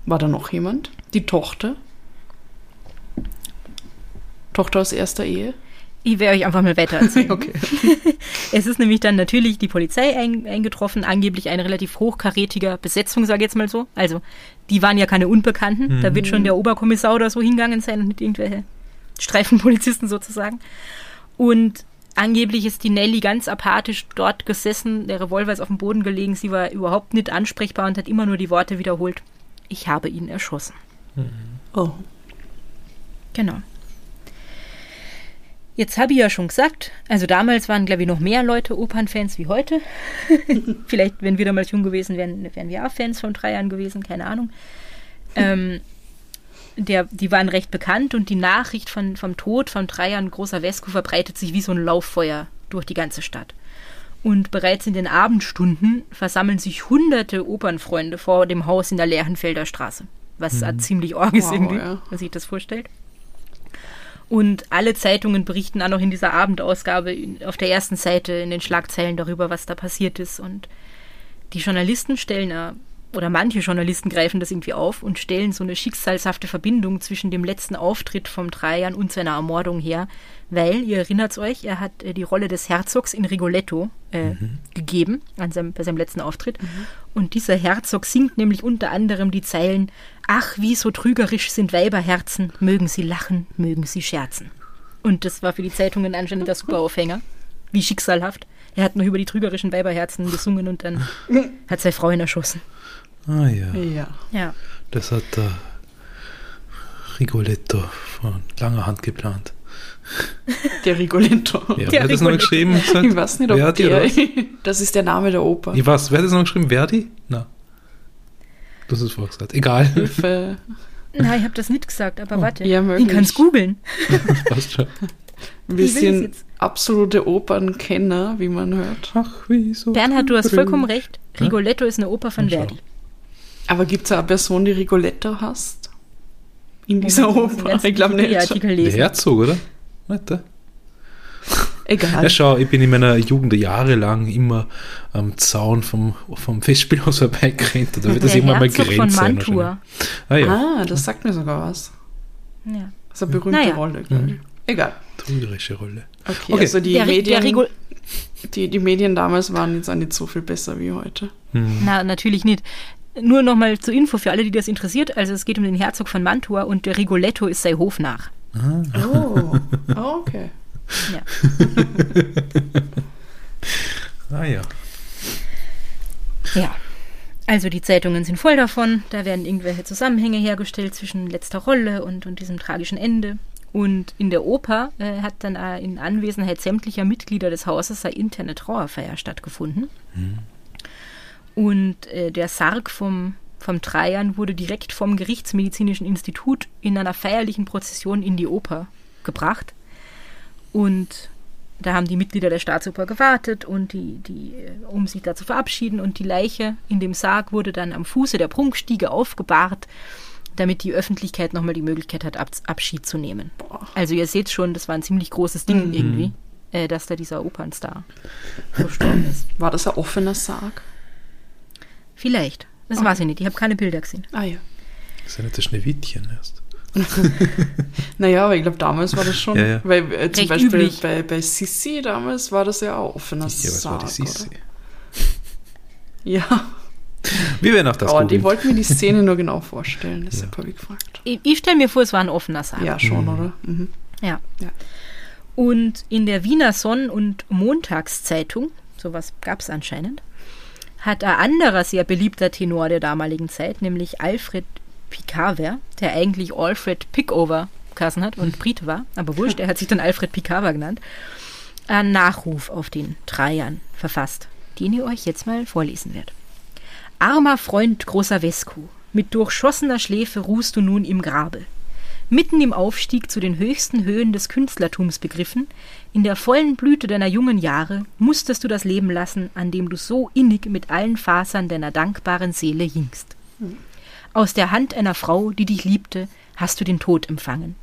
War da noch jemand? Die Tochter? Tochter aus erster Ehe? Ich werde euch einfach mal weiter erzählen. Okay. Es ist nämlich dann natürlich die Polizei ein, eingetroffen, angeblich ein relativ hochkarätiger Besetzung, sage ich jetzt mal so. Also, die waren ja keine Unbekannten. Da wird schon der Oberkommissar oder so hingegangen sein und nicht irgendwelche Streifenpolizisten sozusagen. Und angeblich ist die Nelly ganz apathisch dort gesessen, der Revolver ist auf dem Boden gelegen, sie war überhaupt nicht ansprechbar und hat immer nur die Worte wiederholt. Ich habe ihn erschossen. Oh. Genau. Jetzt habe ich ja schon gesagt, also damals waren, glaube ich, noch mehr Leute Opernfans wie heute. Vielleicht, wenn wir damals jung gewesen wären, wären wir auch Fans von drei Jahren gewesen, keine Ahnung. Ähm, der, die waren recht bekannt und die Nachricht von, vom Tod von Trajan Großer Vesco verbreitet sich wie so ein Lauffeuer durch die ganze Stadt. Und bereits in den Abendstunden versammeln sich hunderte Opernfreunde vor dem Haus in der Lerchenfelder Straße. Was mhm. ziemlich ist Wow, irgendwie, ja. wenn man sich das vorstellt. Und alle Zeitungen berichten auch noch in dieser Abendausgabe auf der ersten Seite in den Schlagzeilen darüber, was da passiert ist. Und die Journalisten stellen, oder manche Journalisten greifen das irgendwie auf und stellen so eine schicksalshafte Verbindung zwischen dem letzten Auftritt vom Trajan und seiner Ermordung her, weil, ihr erinnert euch, er hat äh, die Rolle des Herzogs in Rigoletto äh, gegeben an seinem, bei seinem letzten Auftritt. Und dieser Herzog singt nämlich unter anderem die Zeilen Ach, wie so trügerisch sind Weiberherzen, mögen sie lachen, mögen sie scherzen. Und das war für die Zeitungen anscheinend der Superaufhänger. Wie schicksalhaft. Er hat noch über die trügerischen Weiberherzen gesungen und dann hat seine Frau ihn erschossen. Ah ja, Ja. Ja. das hat der Rigoletto von langer Hand geplant. Der Rigoletto. Ja, Der wer hat das noch geschrieben? Gesagt? Ich weiß nicht, ob Verdi, der, das ist der Name der Oper. Ich weiß, wer hat das noch geschrieben? Verdi? Na. Es vorher gesagt. Egal. Hilfe. Nein, ich habe das nicht gesagt, aber warte. Ja, ich möglich. kann es googeln. Das passt schon. Wir sind absolute Opernkenner, wie man hört. Ach, wieso? Bernhard, du hast vollkommen recht. Ja? Rigoletto ist eine Oper von. Verdi. Aber gibt es eine Person, die Rigoletto hasst? In dieser ich muss den Oper? Ich glaube nicht. Der. Herzog, oder? Nicht der? Egal. Ja, schau, ich bin in meiner Jugend jahrelang immer am Zaun vom, vom Festspielhaus vorbeigerannt. Da wird das Der irgendwann mal Grenze sein. Ah ja, Ah, das sagt mir sogar was. Ja. Das ist eine berühmte Naja. Rolle, glaube ich. Egal. trügerische Rolle. Okay, Okay. also die Der, Medien, der die, die Medien damals waren jetzt auch nicht so viel besser wie heute. Na, natürlich nicht. Nur nochmal zur Info für alle, die das interessiert. Also es geht um den Herzog von Mantua und der Rigoletto ist sein Hofnach. Oh, okay. Ja. Ah ja. Ja. Also die Zeitungen sind voll davon. Da werden irgendwelche Zusammenhänge hergestellt zwischen letzter Rolle und, und diesem tragischen Ende. Und in der Oper äh, hat dann äh, in Anwesenheit sämtlicher Mitglieder des Hauses eine interne Trauerfeier stattgefunden. Und äh, der Sarg vom, vom Trajan wurde direkt vom Gerichtsmedizinischen Institut in einer feierlichen Prozession in die Oper gebracht. Und da haben die Mitglieder der Staatsoper gewartet, und die, die, äh, um sich da zu verabschieden. Und die Leiche in dem Sarg wurde dann am Fuße der Prunkstiege aufgebahrt, damit die Öffentlichkeit nochmal die Möglichkeit hat, Ab Abschied zu nehmen. Also ihr seht schon, das war ein ziemlich großes Ding irgendwie, äh, dass da dieser Opernstar verstorben ist. War das ein offener Sarg? Vielleicht. Das weiß ich nicht. Ich habe keine Bilder gesehen. Ah ja. Das ist ja nicht das Schneewittchen erst. Naja, aber ich glaube, damals war das schon, Ja, ja. weil äh, zum Recht Beispiel üblich. bei, bei Sissi damals war das ja auch offener Ja, was war Sarg. die Sissi? Ja, Wir werden auch das aber die wollten mir die Szene nur genau vorstellen, deshalb habe ich gefragt. Ich, ich stelle mir vor, es war ein offener Sarg. Ja, schon, oder? Mhm. Ja. Ja. Und in der Wiener Sonn- und Montagszeitung, sowas gab es anscheinend, hat ein anderer sehr beliebter Tenor der damaligen Zeit, nämlich Alfred Picaver, der eigentlich Alfred Pickover geheißen hat und Brite war, aber wurscht, er hat sich dann Alfred Picaver genannt, einen Nachruf auf den Trajan verfasst, den ich euch jetzt mal vorlesen werde. Armer Freund großer Vesku, mit durchschossener Schläfe ruhst du nun im Grabe. Mitten im Aufstieg zu den höchsten Höhen des Künstlertums begriffen, in der vollen Blüte deiner jungen Jahre, musstest du das Leben lassen, an dem du so innig mit allen Fasern deiner dankbaren Seele hingst. Aus der Hand einer Frau, die dich liebte, hast du den Tod empfangen.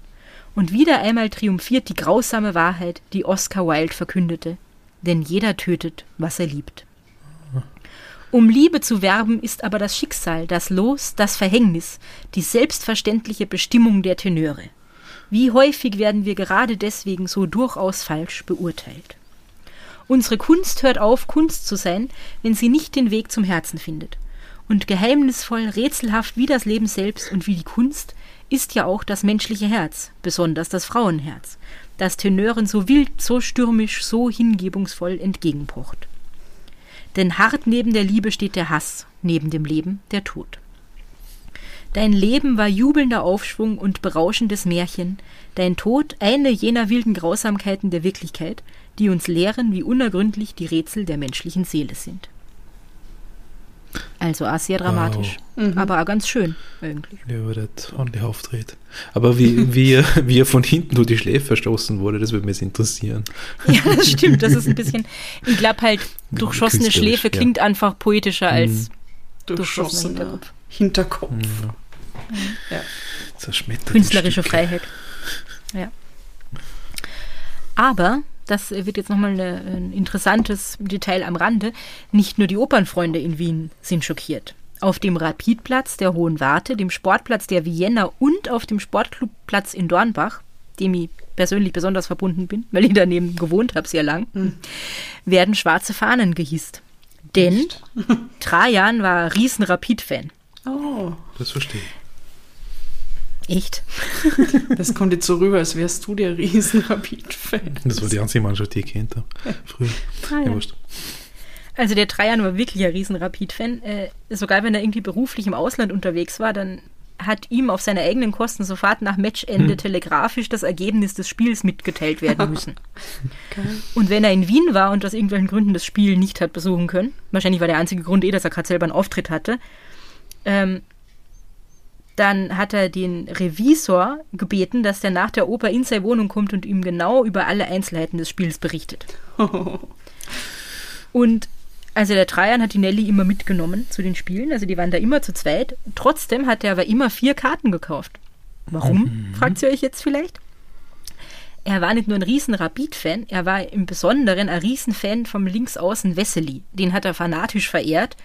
Und wieder einmal triumphiert die grausame Wahrheit, die Oscar Wilde verkündete, denn jeder tötet, was er liebt. Um Liebe zu werben, ist aber das Schicksal, das Los, das Verhängnis, die selbstverständliche Bestimmung der Tenöre. Wie häufig werden wir gerade deswegen so durchaus falsch beurteilt. Unsere Kunst hört auf, Kunst zu sein, wenn sie nicht den Weg zum Herzen findet. Und geheimnisvoll, rätselhaft wie das Leben selbst und wie die Kunst ist ja auch das menschliche Herz, besonders das Frauenherz, das Tenören so wild, so stürmisch, so hingebungsvoll entgegenpocht. Denn hart neben der Liebe steht der Hass, neben dem Leben der Tod. Dein Leben war jubelnder Aufschwung und berauschendes Märchen, dein Tod eine jener wilden Grausamkeiten der Wirklichkeit, die uns lehren, wie unergründlich die Rätsel der menschlichen Seele sind. Also auch sehr dramatisch, aber auch ganz schön eigentlich. Ja, aber der hat ordentlich auftritt. Aber wie, wie, er, wie er von hinten durch die Schläfe verstoßen wurde, das würde mich jetzt interessieren. Ja, das stimmt, das ist ein bisschen, ich glaube halt, durchschossene Künstlerisch, Schläfe ja. klingt einfach poetischer als durchschossener Durchschossener Hinterkopf. Hinterkopf. Ja. Zerschmettert. künstlerische. Freiheit. Ja. Aber, das wird jetzt nochmal eine- ein interessantes Detail am Rande, nicht nur die Opernfreunde in Wien sind schockiert. Auf dem Rapidplatz der Hohen Warte, dem Sportplatz der Vienna und auf dem Sportclubplatz in Dornbach, dem ich persönlich besonders verbunden bin, weil ich daneben gewohnt habe sehr lang, werden schwarze Fahnen gehisst. Denn Trajan war riesen Rapid-Fan. Oh, Das verstehe ich. Echt? das kommt jetzt so rüber, als wärst du der riesen Rapid-Fan. Das war die einzige Mannschaft, die ich kennt habe. Früher. Ah, ja. Also der Trajan war wirklich ein riesen Rapid-Fan. Äh, sogar wenn er irgendwie beruflich im Ausland unterwegs war, dann hat ihm auf seine eigenen Kosten sofort nach Matchende telegrafisch das Ergebnis des Spiels mitgeteilt werden müssen. Und wenn er in Wien war und aus irgendwelchen Gründen das Spiel nicht hat besuchen können, wahrscheinlich war der einzige Grund eh, dass er gerade selber einen Auftritt hatte, ähm, dann hat er den Revisor gebeten, dass der nach der Oper in seine Wohnung kommt und ihm genau über alle Einzelheiten des Spiels berichtet. Und also der Trajan hat die Nelly immer mitgenommen zu den Spielen, also die waren da immer zu zweit. Trotzdem hat er aber immer vier Karten gekauft. Warum, fragt ihr euch jetzt vielleicht? Er war nicht nur ein riesen Rapid-Fan, er war im Besonderen ein Riesenfan vom Linksaußen Wessely. Den hat er fanatisch verehrt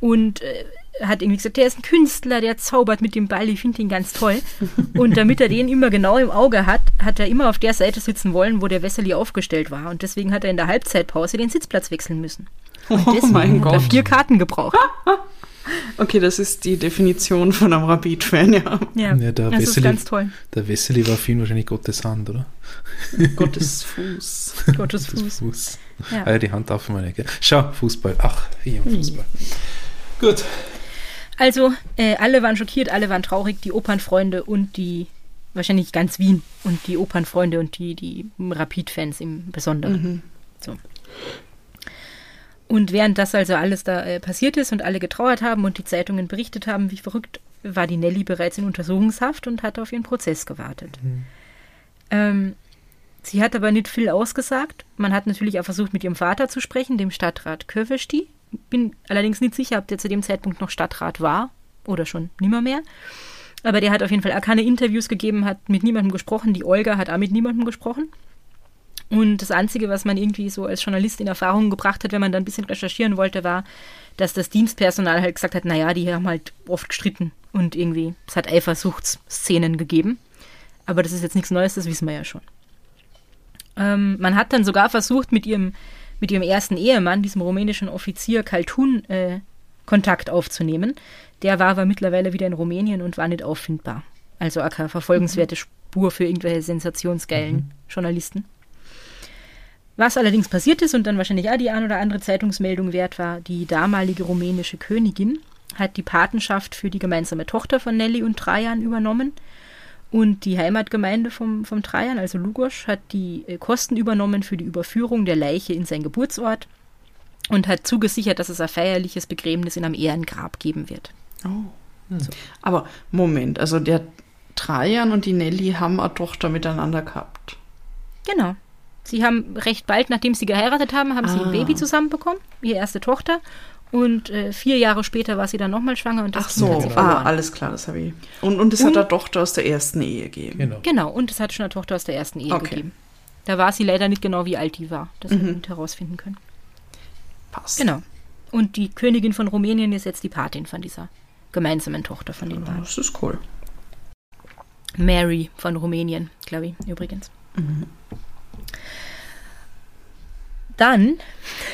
und äh, hat irgendwie gesagt, der ist ein Künstler, der zaubert mit dem Ball, ich finde ihn ganz toll. Und damit er den immer genau im Auge hat, hat er immer auf der Seite sitzen wollen, wo der Wessely aufgestellt war. Und deswegen hat er in der Halbzeitpause den Sitzplatz wechseln müssen. Und Oh mein hat er Gott. vier Karten gebraucht. Okay, das ist die Definition von einem Rapid-Fan, ja. Ja, Ja, der das ist Wessely- ganz toll. Der Wessely war für ihn wahrscheinlich Gottes Hand, oder? Gottes Fuß. Gottes Fuß. Fuß. Ja. Ah, ja, die Hand auf meine. Gell? Schau, Fußball. Ach, am Fußball. Gut. Also, äh, alle waren schockiert, alle waren traurig, die Opernfreunde und die, wahrscheinlich ganz Wien und die Opernfreunde und die, die Rapid-Fans im Besonderen. So. Und während das also alles da äh, passiert ist und alle getrauert haben und die Zeitungen berichtet haben, wie verrückt, war die Nelly bereits in Untersuchungshaft und hat auf ihren Prozess gewartet. Ähm, sie hat aber nicht viel ausgesagt. Man hat natürlich auch versucht, mit ihrem Vater zu sprechen, dem Stadtrat Kövesti. Bin allerdings nicht sicher, ob der zu dem Zeitpunkt noch Stadtrat war oder schon nimmer mehr. Aber der hat auf jeden Fall auch keine Interviews gegeben, hat mit niemandem gesprochen. Die Olga hat auch mit niemandem gesprochen. Und das Einzige, was man irgendwie so als Journalist in Erfahrung gebracht hat, wenn man dann ein bisschen recherchieren wollte, war, dass das Dienstpersonal halt gesagt hat, naja, die haben halt oft gestritten und irgendwie, es hat Eifersuchtsszenen gegeben. Aber das ist jetzt nichts Neues, das wissen wir ja schon. Ähm, man hat dann sogar versucht, mit ihrem, mit ihrem ersten Ehemann, diesem rumänischen Offizier Kaltun, äh, Kontakt aufzunehmen. Der war aber mittlerweile wieder in Rumänien und war nicht auffindbar. Also auch keine verfolgenswerte Spur für irgendwelche sensationsgeilen Journalisten. Was allerdings passiert ist und dann wahrscheinlich auch die ein oder andere Zeitungsmeldung wert war, die damalige rumänische Königin hat die Patenschaft für die gemeinsame Tochter von Nelly und Trajan übernommen und die Heimatgemeinde vom, vom Trajan, also Lugosch, hat die äh, Kosten übernommen für die Überführung der Leiche in sein Geburtsort und hat zugesichert, dass es ein feierliches Begräbnis in einem Ehrengrab geben wird. Oh. Aber Moment, also der Trajan und die Nelly haben eine Tochter miteinander gehabt. Genau. Sie haben recht bald, nachdem sie geheiratet haben, haben sie Ah. ein Baby zusammenbekommen, ihre erste Tochter. Und äh, vier Jahre später war sie dann nochmal schwanger und das Ach Kind so, hat sie ah, alles klar, das habe ich. Und, und es Und- hat eine Tochter aus der ersten Ehe gegeben. Genau. Genau, und es hat schon eine Tochter aus der ersten Ehe Okay. gegeben. Da war sie leider nicht genau, wie alt die war. Das haben wir nicht herausfinden können. Passt. Genau. Und die Königin von Rumänien ist jetzt die Patin von dieser gemeinsamen Tochter von den beiden. Das ist cool. Mary von Rumänien, glaube ich, übrigens. Dann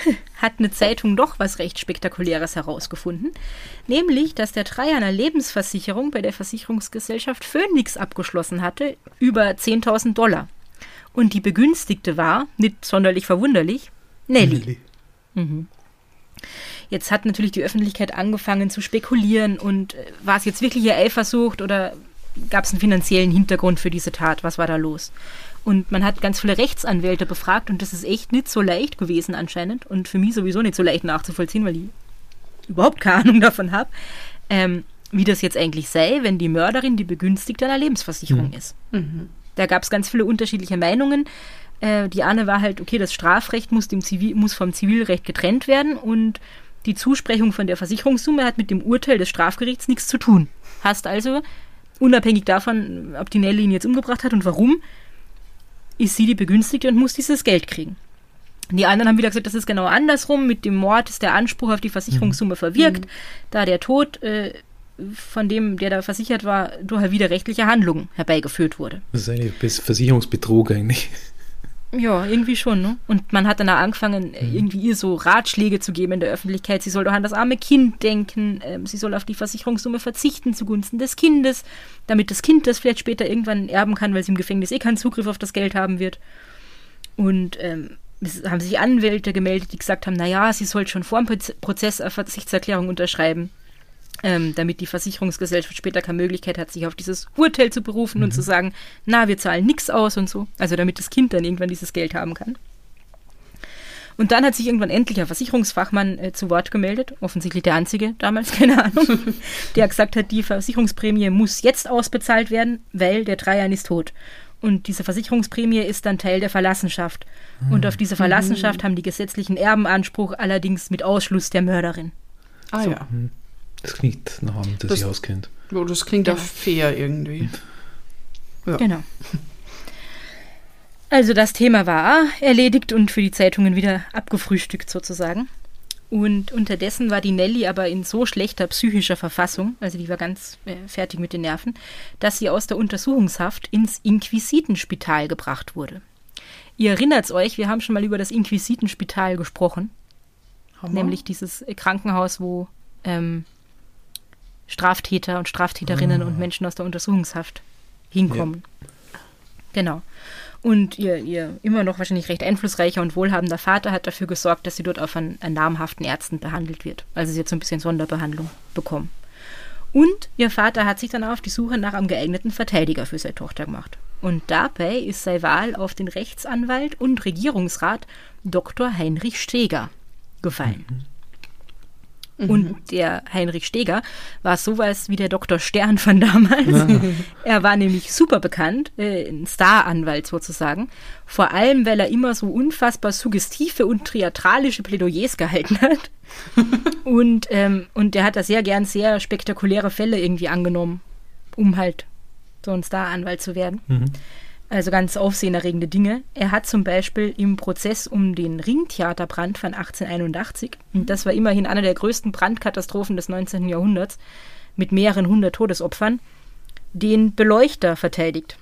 hat eine Zeitung doch was recht Spektakuläres herausgefunden, nämlich, dass der Trajaner Lebensversicherung bei der Versicherungsgesellschaft Phoenix abgeschlossen hatte über 10.000 Dollar. Und die Begünstigte war, nicht sonderlich verwunderlich, Nelly. Jetzt hat natürlich die Öffentlichkeit angefangen zu spekulieren und äh, war es jetzt wirklich ihr Eifersucht oder gab es einen finanziellen Hintergrund für diese Tat? Was war da los? Und man hat ganz viele Rechtsanwälte befragt und das ist echt nicht so leicht gewesen anscheinend und für mich sowieso nicht so leicht nachzuvollziehen, weil ich überhaupt keine Ahnung davon habe, ähm, wie das jetzt eigentlich sei, wenn die Mörderin die Begünstigte einer Lebensversicherung ist. Da gab es ganz viele unterschiedliche Meinungen. Äh, die eine war halt, okay, das Strafrecht muss, dem Zivil, muss vom Zivilrecht getrennt werden und die Zusprechung von der Versicherungssumme hat mit dem Urteil des Strafgerichts nichts zu tun. Hast also, unabhängig davon, ob die Nelly ihn jetzt umgebracht hat und warum, ist sie die Begünstigte und muss dieses Geld kriegen. Die anderen haben wieder gesagt, das ist genau andersrum. Mit dem Mord ist der Anspruch auf die Versicherungssumme verwirkt, da der Tod äh, von dem, der da versichert war, durch widerrechtliche Handlung herbeigeführt wurde. Das ist Bes- Versicherungsbetrug eigentlich. Ja, irgendwie schon, ne? Und man hat dann auch angefangen, äh, irgendwie ihr so Ratschläge zu geben in der Öffentlichkeit. Sie soll doch an das arme Kind denken, ähm, sie soll auf die Versicherungssumme verzichten zugunsten des Kindes, damit das Kind das vielleicht später irgendwann erben kann, weil sie im Gefängnis eh keinen Zugriff auf das Geld haben wird. Und ähm, es haben sich Anwälte gemeldet, die gesagt haben, naja, sie soll schon vor dem Proz- Prozess eine Verzichtserklärung unterschreiben, ähm, damit die Versicherungsgesellschaft später keine Möglichkeit hat, sich auf dieses Urteil zu berufen und zu sagen, na, wir zahlen nichts aus und so. Also damit das Kind dann irgendwann dieses Geld haben kann. Und dann hat sich irgendwann endlich ein Versicherungsfachmann äh, zu Wort gemeldet, offensichtlich der einzige damals, keine Ahnung, der gesagt hat, die Versicherungsprämie muss jetzt ausbezahlt werden, weil der Dreier ist tot. Und diese Versicherungsprämie ist dann Teil der Verlassenschaft. Und auf diese Verlassenschaft haben die gesetzlichen Erben Anspruch, allerdings mit Ausschluss der Mörderin. Ah So. ja. Das klingt nach einem, das, Das- sich auskennt. Das klingt Ja. ja fair irgendwie. Ja. Genau. Also das Thema war erledigt und für die Zeitungen wieder abgefrühstückt sozusagen. Und unterdessen war die Nelly aber in so schlechter psychischer Verfassung, also die war ganz äh, fertig mit den Nerven, dass sie aus der Untersuchungshaft ins Inquisitenspital gebracht wurde. Ihr erinnert's euch, wir haben schon mal über das Inquisitenspital gesprochen, Hammer. nämlich dieses Krankenhaus, wo ähm, Straftäter und Straftäterinnen und Menschen aus der Untersuchungshaft hinkommen. Genau. Und ihr, ihr immer noch wahrscheinlich recht einflussreicher und wohlhabender Vater hat dafür gesorgt, dass sie dort auf an, an namhaften Ärzten behandelt wird. Also sie hat so ein bisschen Sonderbehandlung bekommen. Und ihr Vater hat sich dann auf die Suche nach einem geeigneten Verteidiger für seine Tochter gemacht. Und dabei ist seine Wahl auf den Rechtsanwalt und Regierungsrat Dr. Heinrich Steger gefallen. Und der Heinrich Steger war sowas wie der Dr. Stern von damals. er war nämlich super bekannt, äh, ein Staranwalt sozusagen. Vor allem, weil er immer so unfassbar suggestive und theatralische Plädoyers gehalten hat. und, ähm, und der hat da sehr gern sehr spektakuläre Fälle irgendwie angenommen, um halt so ein Staranwalt zu werden. Also ganz aufsehenerregende Dinge. Er hat zum Beispiel im Prozess um den Ringtheaterbrand von 1881, und das war immerhin eine der größten Brandkatastrophen des 19. Jahrhunderts, mit mehreren hundert Todesopfern, den Beleuchter verteidigt.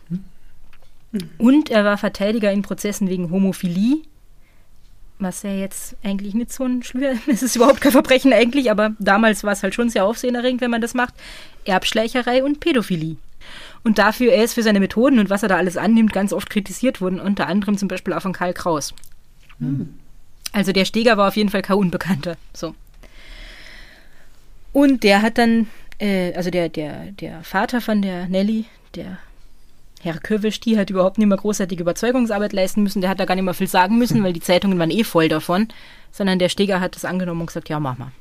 Und er war Verteidiger in Prozessen wegen Homophilie, was ja jetzt eigentlich nicht so ein schwer, es ist überhaupt kein Verbrechen eigentlich, aber damals war es halt schon sehr aufsehenerregend, wenn man das macht, Erbschleicherei und Pädophilie. Und dafür, er ist für seine Methoden und was er da alles annimmt, ganz oft kritisiert worden, unter anderem zum Beispiel auch von Karl Kraus. Also der Steger war auf jeden Fall kein Unbekannter. So. Und der hat dann, äh, also der, der, der Vater von der Nelly, der Herr Köwisch, die hat überhaupt nicht mehr großartige Überzeugungsarbeit leisten müssen. Der hat da gar nicht mehr viel sagen müssen, weil die Zeitungen waren eh voll davon. Sondern der Steger hat das angenommen und gesagt, ja, mach mal.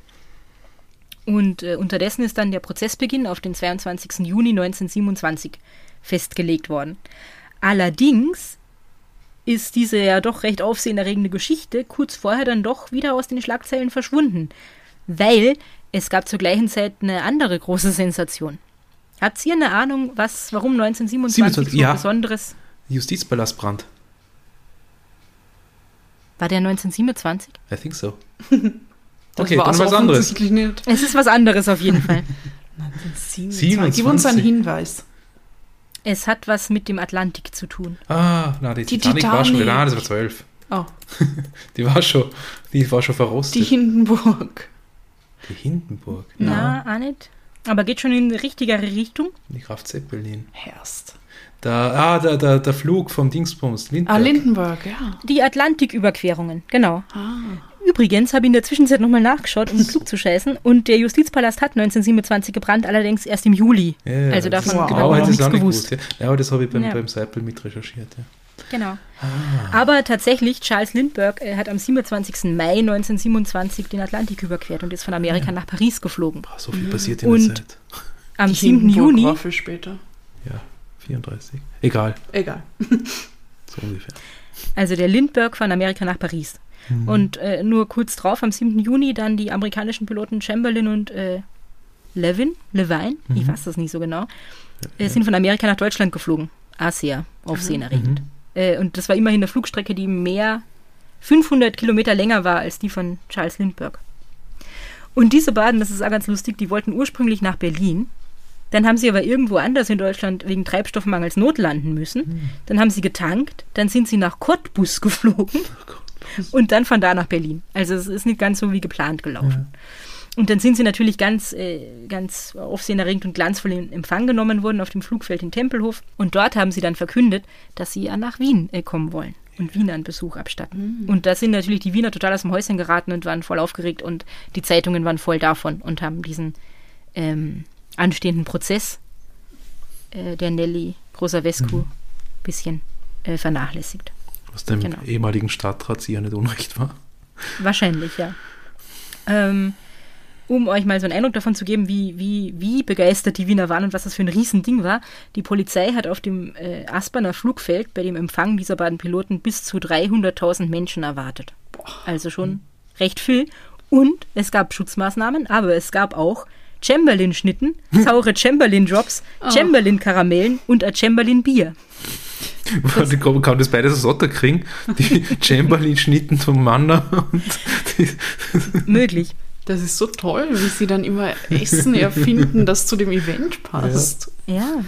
Und äh, unterdessen ist dann der Prozessbeginn auf den 22. Juni 1927 festgelegt worden. Allerdings ist diese ja doch recht aufsehenerregende Geschichte kurz vorher dann doch wieder aus den Schlagzeilen verschwunden, weil es gab zur gleichen Zeit eine andere große Sensation. Habt ihr eine Ahnung, was, warum 1927 27, so ja. Besonderes Justizpalastbrand. war? Der 1927? I think so. Das Okay, war's dann was anderes. nicht. Es ist was anderes auf jeden Fall. 27. Gib uns einen 27. Hinweis. Es hat was mit dem Atlantik zu tun. Ah, na, die, Die Titanic, war schon, Titanic. na, das war zwölf. Oh, Die war schon, die war schon verrostet. die Hindenburg. Die Hindenburg. Na, auch nicht. Aber geht schon in die richtigere Richtung. Die Kraft Zeppelin. Herst. Da, ah, der, der, der Flug vom Dingsbums, Ah, Lindbergh. Lindenburg, ja. Die Atlantiküberquerungen, genau. Ah. Übrigens habe ich in der Zwischenzeit nochmal nachgeschaut, um klug zu scheißen. Und der Justizpalast hat 1927 gebrannt, allerdings erst im Juli. Ja, also das- davon Wow. genau noch hätte ich nichts gewusst. gewusst. Ja, ja aber das habe ich beim, Ja. beim Seipel mit recherchiert. Ja. Genau. Aber tatsächlich, Charles Lindbergh äh, hat am 27. Mai 1927 den Atlantik überquert und ist von Amerika nach Paris geflogen. Ah, so viel passiert in Und- der Zeit. Am Die 7. Hindenburg Juni war viel später. Ja, 34. Egal, Egal. so ungefähr. Also der Lindbergh von Amerika nach Paris. Und äh, nur kurz drauf, am 7. Juni, dann die amerikanischen Piloten Chamberlain und äh, Levin, Levine, ich weiß das nicht so genau, äh, sind von Amerika nach Deutschland geflogen. Sehr aufsehenerregend. Äh, und das war immerhin eine Flugstrecke, die mehr 500 Kilometer länger war als die von Charles Lindbergh. Und diese Baden, das ist auch ganz lustig, die wollten ursprünglich nach Berlin. Dann haben sie aber irgendwo anders in Deutschland wegen Treibstoffmangels notlanden müssen. Dann haben sie getankt, dann sind sie nach Cottbus geflogen und dann von da nach Berlin. Also es ist nicht ganz so wie geplant gelaufen. Und dann sind sie natürlich ganz, äh, ganz aufsehenerregend und glanzvoll in Empfang genommen worden auf dem Flugfeld in Tempelhof. Und dort haben sie dann verkündet, dass sie ja nach Wien äh, kommen wollen und Wien einen Besuch abstatten. Und da sind natürlich die Wiener total aus dem Häuschen geraten und waren voll aufgeregt und die Zeitungen waren voll davon und haben diesen ähm, anstehenden Prozess äh, der Nelly Grosavescu bisschen äh, vernachlässigt. Was dem Genau. ehemaligen Stadtrat sicher nicht unrecht war. Wahrscheinlich, ja. Ähm, um euch mal so einen Eindruck davon zu geben, wie, wie, wie begeistert die Wiener waren und was das für ein Riesending war. Die Polizei hat auf dem äh, Asperner Flugfeld bei dem Empfang dieser beiden Piloten bis zu 300.000 Menschen erwartet. Also schon recht viel. Und es gab Schutzmaßnahmen, aber es gab auch Chamberlain-Schnitten, saure Chamberlain-Drops, Chamberlain-Karamellen und ein Chamberlain-Bier. Die kann, kann das beides aus Otter kriegen. Die Chamberlain-Schnitten vom Manner und die, Möglich. Das ist so toll, wie sie dann immer Essen erfinden, das zu dem Event passt. Ja.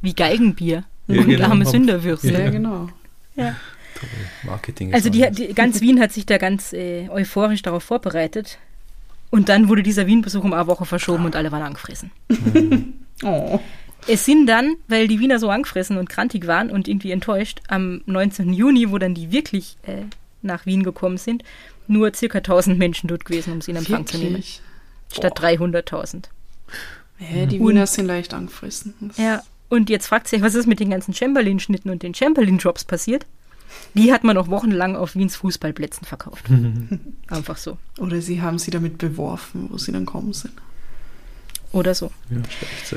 Wie Geigenbier. Ja, und genau. arme Sünderwürste. Ja, genau. Ja. Marketing. Also die, die, ganz Wien hat sich da ganz äh, euphorisch darauf vorbereitet. Und dann wurde dieser Wien-Besuch um eine Woche verschoben und alle waren angefressen. Oh. Es sind dann, weil die Wiener so angefressen und krantig waren und irgendwie enttäuscht, am 19. Juni, wo dann die wirklich äh, nach Wien gekommen sind, nur circa 1000 Menschen dort gewesen, um sie in Empfang zu nehmen. Statt 300.000. Ja, die Und- Wiener sind leicht angefressen. Das- Ja, und jetzt fragt sich, was ist mit den ganzen Chamberlain-Schnitten und den Chamberlain-Drops passiert? Die hat man noch wochenlang auf Wiens Fußballplätzen verkauft. Einfach so. Oder sie haben sie damit beworfen, wo sie dann kommen sind. Oder so. Ja.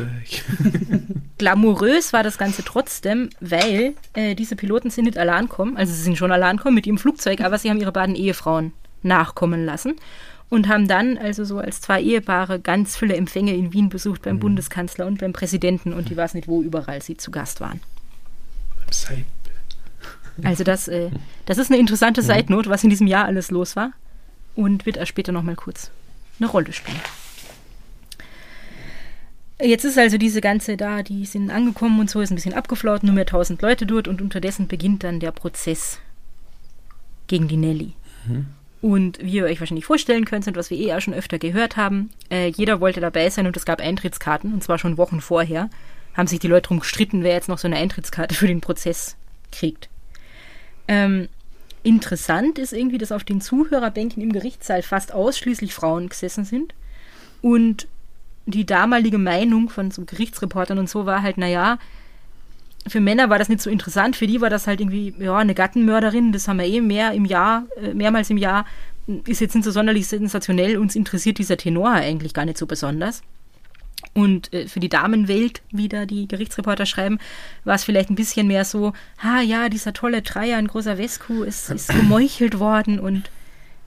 Glamourös war das Ganze trotzdem, weil äh, diese Piloten sind nicht allein gekommen, also sie sind schon allein gekommen mit ihrem Flugzeug, aber sie haben ihre beiden Ehefrauen nachkommen lassen und haben dann also so als zwei Ehepaare ganz viele Empfänge in Wien besucht beim Bundeskanzler und beim Präsidenten und ich weiß nicht, wo überall sie zu Gast waren. Sei- Also das, äh, das ist eine interessante Side Note, was in diesem Jahr alles los war und wird erst später nochmal kurz eine Rolle spielen. Jetzt ist also diese ganze da, die sind angekommen und so, ist ein bisschen abgeflaut, nur mehr 1000 Leute dort und unterdessen beginnt dann der Prozess gegen die Nelly. Und wie ihr euch wahrscheinlich vorstellen könnt, und was wir eh auch schon öfter gehört haben, äh, jeder wollte dabei sein und es gab Eintrittskarten, und zwar schon Wochen vorher, haben sich die Leute darum gestritten, wer jetzt noch so eine Eintrittskarte für den Prozess kriegt. Ähm, interessant ist irgendwie, dass auf den Zuhörerbänken im Gerichtssaal fast ausschließlich Frauen gesessen sind und die damalige Meinung von so Gerichtsreportern und so war halt, naja, für Männer war das nicht so interessant, für die war das halt irgendwie, ja, eine Gattenmörderin, das haben wir eh mehr im Jahr, äh, mehrmals im Jahr, ist jetzt nicht so sonderlich sensationell, uns interessiert dieser Tenor eigentlich gar nicht so besonders. Und äh, für die Damenwelt, wie da die Gerichtsreporter schreiben, war es vielleicht ein bisschen mehr so, ah ja, dieser tolle Dreier in Großer Vescu ist, ist gemeuchelt worden und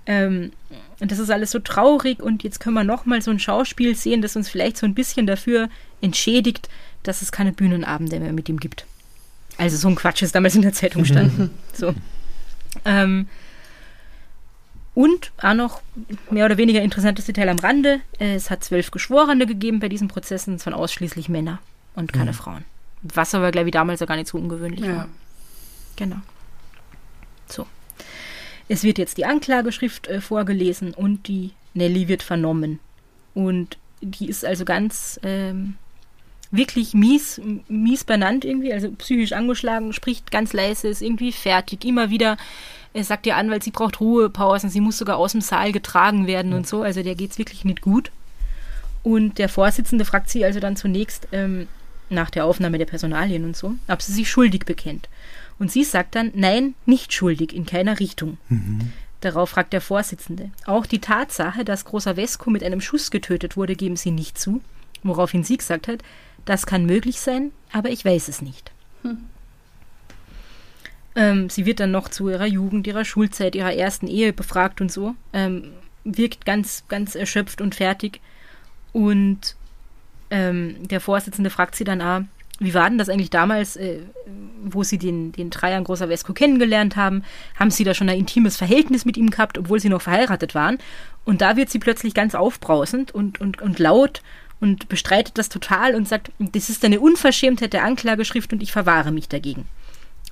ähm, und das ist alles so traurig und jetzt können wir noch mal so ein Schauspiel sehen, das uns vielleicht so ein bisschen dafür entschädigt, dass es keine Bühnenabende mehr mit ihm gibt. Also so ein Quatsch ist damals in der Zeitung standen. so. Ähm, und auch noch mehr oder weniger interessantes Detail am Rande. Es hat zwölf Geschworene gegeben bei diesen Prozessen. Es waren ausschließlich Männer und keine Frauen. Was aber, glaube ich, damals ja gar nicht so ungewöhnlich war. Ja. Genau. So. Es wird jetzt die Anklageschrift äh, vorgelesen und die Nelly wird vernommen. Und die ist also ganz ähm, wirklich mies, mies benannt irgendwie, also psychisch angeschlagen, spricht ganz leise, ist irgendwie fertig. Immer wieder äh, sagt ihr Anwalt, sie braucht Ruhepausen, sie muss sogar aus dem Saal getragen werden und so. Also der geht's wirklich nicht gut. Und der Vorsitzende fragt sie also dann zunächst ähm, nach der Aufnahme der Personalien und so, ob sie sich schuldig bekennt. Und sie sagt dann, nein, nicht schuldig, in keiner Richtung. Darauf fragt der Vorsitzende. Auch die Tatsache, dass Großer Vesco mit einem Schuss getötet wurde, geben sie nicht zu. Woraufhin sie gesagt hat, das kann möglich sein, aber ich weiß es nicht. Ähm, sie wird dann noch zu ihrer Jugend, ihrer Schulzeit, ihrer ersten Ehe befragt und so. Ähm, wirkt ganz, ganz erschöpft und fertig. Und ähm, der Vorsitzende fragt sie dann, ah, wie war denn das eigentlich damals? Äh, wo sie den, den Trajan Grosavescu kennengelernt haben, haben sie da schon ein intimes Verhältnis mit ihm gehabt, obwohl sie noch verheiratet waren. Und da wird sie plötzlich ganz aufbrausend und, und, und laut und bestreitet das total und sagt, das ist eine Unverschämtheit der Anklageschrift und ich verwahre mich dagegen.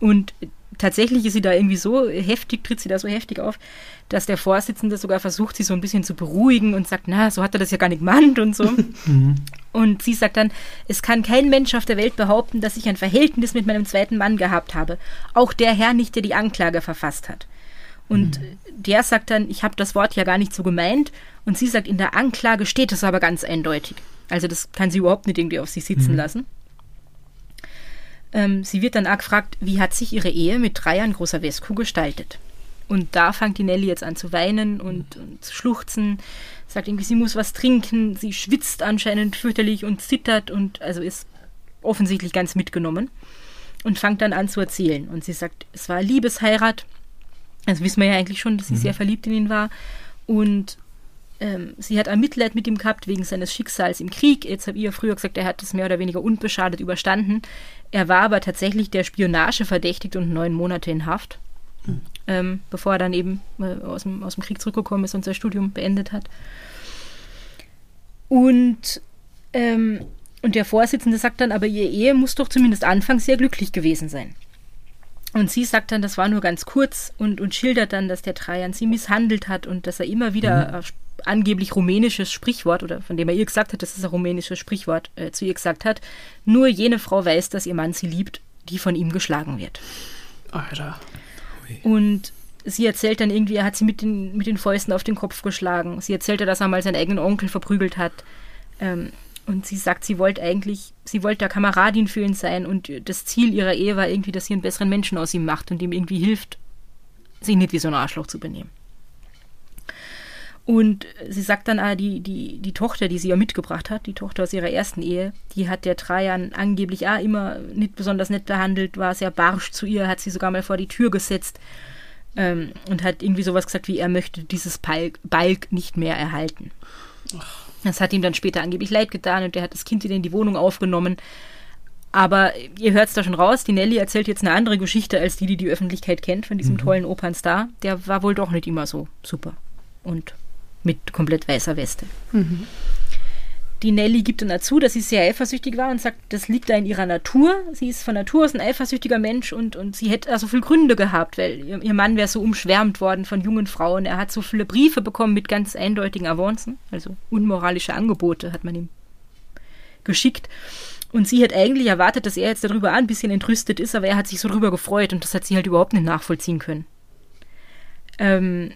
Und tatsächlich ist sie da irgendwie so heftig, tritt sie da so heftig auf, dass der Vorsitzende sogar versucht, sie so ein bisschen zu beruhigen und sagt, na, so hat er das ja gar nicht gemeint und so. und sie sagt dann, es kann kein Mensch auf der Welt behaupten, dass ich ein Verhältnis mit meinem zweiten Mann gehabt habe. Auch der Herr nicht, der die Anklage verfasst hat. Und mhm. der sagt dann, ich habe das Wort ja gar nicht so gemeint. Und sie sagt, in der Anklage steht es aber ganz eindeutig. Also das kann sie überhaupt nicht irgendwie auf sich sitzen mhm. lassen. Ähm, sie wird dann auch gefragt, wie hat sich ihre Ehe mit drei Jahren großer Vesku gestaltet? Und da fängt die Nelly jetzt an zu weinen und, und zu schluchzen, sagt irgendwie, sie muss was trinken, sie schwitzt anscheinend fürchterlich und zittert und also ist offensichtlich ganz mitgenommen und fängt dann an zu erzählen. Und sie sagt, es war Liebesheirat. Das wissen wir ja eigentlich schon, dass sie mhm. sehr verliebt in ihn war. Und ähm, sie hat ein Mitleid mit ihm gehabt wegen seines Schicksals im Krieg. Jetzt habe ich ja früher gesagt, er hat es mehr oder weniger unbeschadet überstanden. Er war aber tatsächlich der Spionage verdächtigt und neun Monate in Haft, mhm. ähm, bevor er dann eben äh, aus, dem, aus dem Krieg zurückgekommen ist und sein Studium beendet hat. Und, ähm, und der Vorsitzende sagt dann, aber ihr Ehe muss doch zumindest anfangs sehr glücklich gewesen sein. Und sie sagt dann, das war nur ganz kurz und, und schildert dann, dass der Trajan sie misshandelt hat und dass er immer wieder mhm angeblich rumänisches Sprichwort, oder von dem er ihr gesagt hat, das ist ein rumänisches Sprichwort, äh, zu ihr gesagt hat, nur jene Frau weiß, dass ihr Mann sie liebt, die von ihm geschlagen wird. Alter. Und sie erzählt dann irgendwie, er hat sie mit den, mit den Fäusten auf den Kopf geschlagen. Sie erzählte, dass er mal seinen eigenen Onkel verprügelt hat. Ähm, und sie sagt, sie wollte eigentlich, sie wollte da Kameradin für ihn sein und das Ziel ihrer Ehe war irgendwie, dass sie einen besseren Menschen aus ihm macht und ihm irgendwie hilft, sich nicht wie so ein Arschloch zu benehmen. Und sie sagt dann, ah, die, die, die Tochter, die sie ja mitgebracht hat, die Tochter aus ihrer ersten Ehe, die hat der Trajan angeblich auch immer nicht besonders nett behandelt, war sehr barsch zu ihr, hat sie sogar mal vor die Tür gesetzt ähm, und hat irgendwie sowas gesagt, wie er möchte dieses Balk, Balk nicht mehr erhalten. Das hat ihm dann später angeblich leid getan und der hat das Kind wieder in die Wohnung aufgenommen. Aber ihr hört es da schon raus, die Nelly erzählt jetzt eine andere Geschichte als die, die die Öffentlichkeit kennt von diesem mhm. tollen Opernstar. Der war wohl doch nicht immer so super. Und mit komplett weißer Weste. Mhm. Die Nelly gibt dann dazu, dass sie sehr eifersüchtig war und sagt, das liegt da in ihrer Natur. Sie ist von Natur aus ein eifersüchtiger Mensch und, und sie hätte also viele Gründe gehabt, weil ihr, ihr Mann wäre so umschwärmt worden von jungen Frauen. Er hat so viele Briefe bekommen mit ganz eindeutigen Avancen, also unmoralische Angebote hat man ihm geschickt. Und sie hat eigentlich erwartet, dass er jetzt darüber ein bisschen entrüstet ist, aber er hat sich so darüber gefreut und das hat sie halt überhaupt nicht nachvollziehen können. Ähm,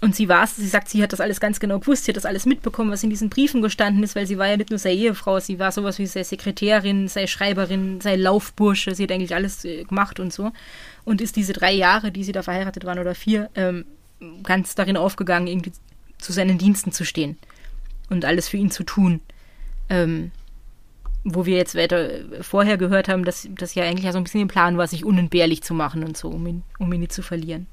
und sie war sie sagt, sie hat das alles ganz genau gewusst, sie hat das alles mitbekommen, was in diesen Briefen gestanden ist, weil sie war ja nicht nur seine Ehefrau, sie war sowas wie seine Sekretärin, seine Schreiberin, seine Laufbursche, sie hat eigentlich alles äh, gemacht und so. Und ist diese drei Jahre, die sie da verheiratet waren oder vier, ähm, ganz darin aufgegangen, irgendwie zu seinen Diensten zu stehen und alles für ihn zu tun. Ähm, wo wir jetzt weiter äh, vorher gehört haben, dass das ja eigentlich so ein bisschen im Plan war, sich unentbehrlich zu machen und so, um ihn, um ihn nicht zu verlieren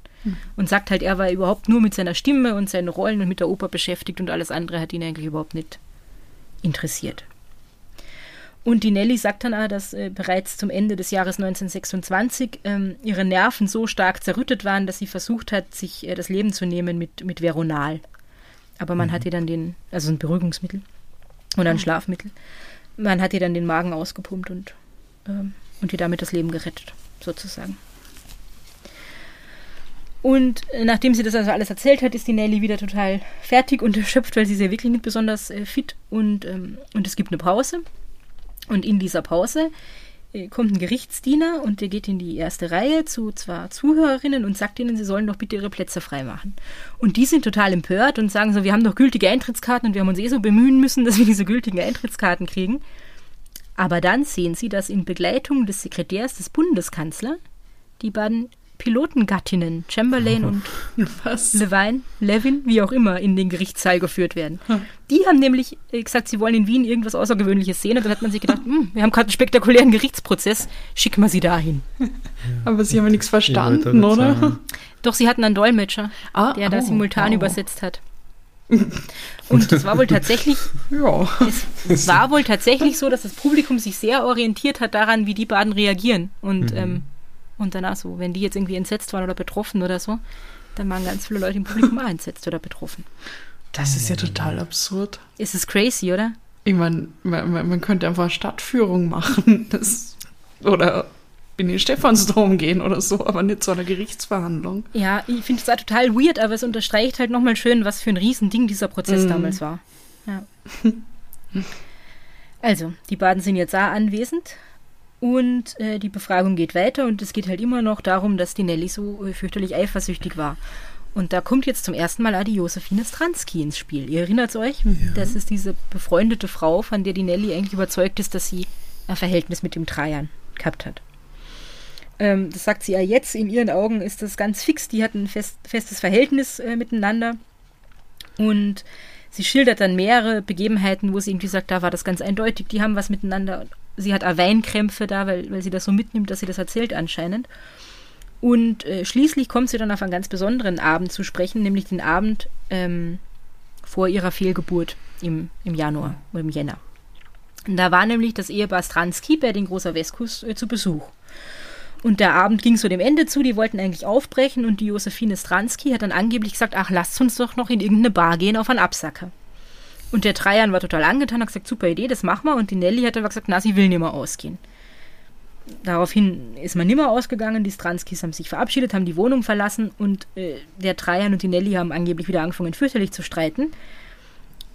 und sagt halt, er war überhaupt nur mit seiner Stimme und seinen Rollen und mit der Oper beschäftigt und alles andere hat ihn eigentlich überhaupt nicht interessiert. Und die Nelly sagt dann auch, dass äh, bereits zum Ende des Jahres 1926 ähm, ihre Nerven so stark zerrüttet waren, dass sie versucht hat, sich äh, das Leben zu nehmen mit, mit Veronal. Aber man mhm. hat ihr dann den, also ein Beruhigungsmittel oder ein mhm. Schlafmittel, man hat ihr dann den Magen ausgepumpt und, ähm, und ihr damit das Leben gerettet, sozusagen. Und äh, nachdem sie das also alles erzählt hat, ist die Nelly wieder total fertig und erschöpft, weil sie ist ja wirklich nicht besonders äh, fit. Und, ähm, und es gibt eine Pause. Und in dieser Pause äh, kommt ein Gerichtsdiener und der geht in die erste Reihe zu zwei Zuhörerinnen und sagt ihnen, sie sollen doch bitte ihre Plätze freimachen. Und die sind total empört und sagen so, wir haben doch gültige Eintrittskarten und wir haben uns eh so bemühen müssen, dass wir diese gültigen Eintrittskarten kriegen. Aber dann sehen sie, dass in Begleitung des Sekretärs des Bundeskanzlers die beiden Pilotengattinnen, Chamberlain und Was? Levine, Levin, wie auch immer, in den Gerichtssaal geführt werden. Die haben nämlich äh, gesagt, sie wollen in Wien irgendwas Außergewöhnliches sehen. Und dann hat man sich gedacht, hm, wir haben gerade einen spektakulären Gerichtsprozess, schicken wir sie dahin. Aber sie haben ja nichts verstanden, oder? Doch, sie hatten einen Dolmetscher, ah, der oh, da simultan oh. übersetzt hat. Und es war wohl tatsächlich, Ja. es war wohl tatsächlich so, dass das Publikum sich sehr orientiert hat daran, wie die beiden reagieren. Und, ähm, und danach so, wenn die jetzt irgendwie entsetzt waren oder betroffen oder so, dann waren ganz viele Leute im Publikum auch entsetzt oder betroffen. Das ist ja total absurd. Ist es crazy, oder? Ich meine, man, man könnte einfach Stadtführung machen. Das, oder in den Stephansdom gehen oder so, aber nicht zu einer Gerichtsverhandlung. Ja, ich finde es auch total weird, aber es unterstreicht halt nochmal schön, was für ein Riesending dieser Prozess Mhm. damals war. Ja. Also, die beiden sind jetzt auch anwesend und äh, die Befragung geht weiter und es geht halt immer noch darum, dass die Nelly so äh, fürchterlich eifersüchtig war. Und da kommt jetzt zum ersten Mal auch die Josephine Stransky ins Spiel. Ihr erinnert euch? Das ist diese befreundete Frau, von der die Nelly eigentlich überzeugt ist, dass sie ein Verhältnis mit dem Trajan gehabt hat. Ähm, das sagt sie ja jetzt. In ihren Augen ist das ganz fix. Die hatten ein fest, festes Verhältnis äh, miteinander. Und sie schildert dann mehrere Begebenheiten, wo sie irgendwie sagt, da war das ganz eindeutig, die haben was miteinander. Sie hat auch Weinkrämpfe da, weil, weil sie das so mitnimmt, dass sie das erzählt anscheinend. Und äh, schließlich kommt sie dann auf einen ganz besonderen Abend zu sprechen, nämlich den Abend ähm, vor ihrer Fehlgeburt im, im Januar oder im Jänner. Und da war nämlich das Ehepaar Stransky bei den Großer Veskus äh, zu Besuch. Und der Abend ging so dem Ende zu, die wollten eigentlich aufbrechen und die Josephine Stransky hat dann angeblich gesagt, ach, lasst uns doch noch in irgendeine Bar gehen auf einen Absacker. Und der Trajan war total angetan, hat gesagt, super Idee, das machen wir. Und die Nelly hat aber gesagt, na, sie will nicht mehr ausgehen. Daraufhin ist man nimmer ausgegangen, die Stranskis haben sich verabschiedet, haben die Wohnung verlassen und äh, der Trajan und die Nelly haben angeblich wieder angefangen, fürchterlich zu streiten.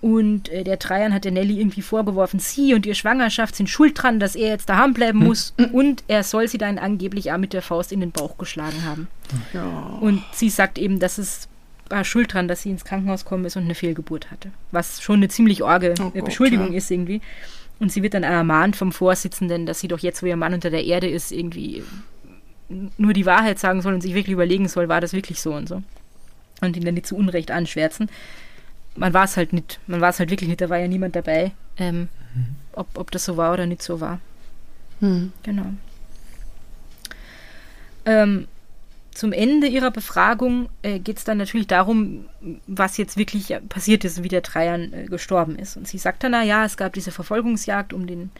Und äh, der Trajan hat der Nelly irgendwie vorgeworfen, sie und ihre Schwangerschaft sind schuld dran, dass er jetzt daheim bleiben muss. Und er soll sie dann angeblich auch mit der Faust in den Bauch geschlagen haben. Ja. Und sie sagt eben, dass es war schuld dran, dass sie ins Krankenhaus gekommen ist und eine Fehlgeburt hatte. Was schon eine ziemlich arge Oh Gott, Beschuldigung ja. ist irgendwie. Und sie wird dann ermahnt vom Vorsitzenden, dass sie doch jetzt, wo ihr Mann unter der Erde ist, irgendwie nur die Wahrheit sagen soll und sich wirklich überlegen soll, war das wirklich so und so. Und ihn dann nicht zu Unrecht anschwärzen. Man war es halt nicht, man war es halt wirklich nicht, da war ja niemand dabei, ähm, ob, ob das so war oder nicht so war. Hm. Genau. Ähm, zum Ende ihrer Befragung äh, geht es dann natürlich darum, was jetzt wirklich äh, passiert ist, wie der Trajan äh, gestorben ist. Und sie sagt dann, na ja, es gab diese Verfolgungsjagd um den,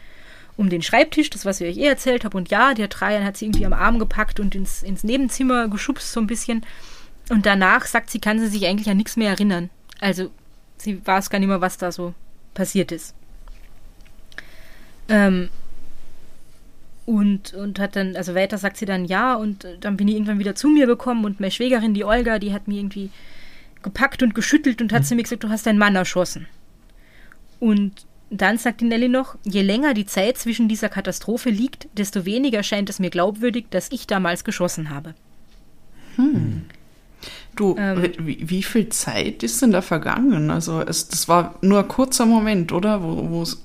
um den Schreibtisch, das, was ich euch eh erzählt habe. Und ja, der Trajan hat sie irgendwie am Arm gepackt und ins, ins Nebenzimmer geschubst so ein bisschen. Und danach sagt sie, kann sie sich eigentlich an nichts mehr erinnern. Also sie weiß gar nicht mehr, was da so passiert ist. Ähm, und, und hat dann, also weiter sagt sie dann ja und äh, dann bin ich irgendwann wieder zu mir gekommen und meine Schwägerin, die Olga, die hat mir irgendwie gepackt und geschüttelt und hat zu mir gesagt, du hast deinen Mann erschossen. Und dann sagt die Nelly noch, je länger die Zeit zwischen dieser Katastrophe liegt, desto weniger scheint es mir glaubwürdig, dass ich damals geschossen habe. Du, Ähm. wie, wie viel Zeit ist denn da vergangen? Also es, das war nur ein kurzer Moment, oder? Wo, wo es-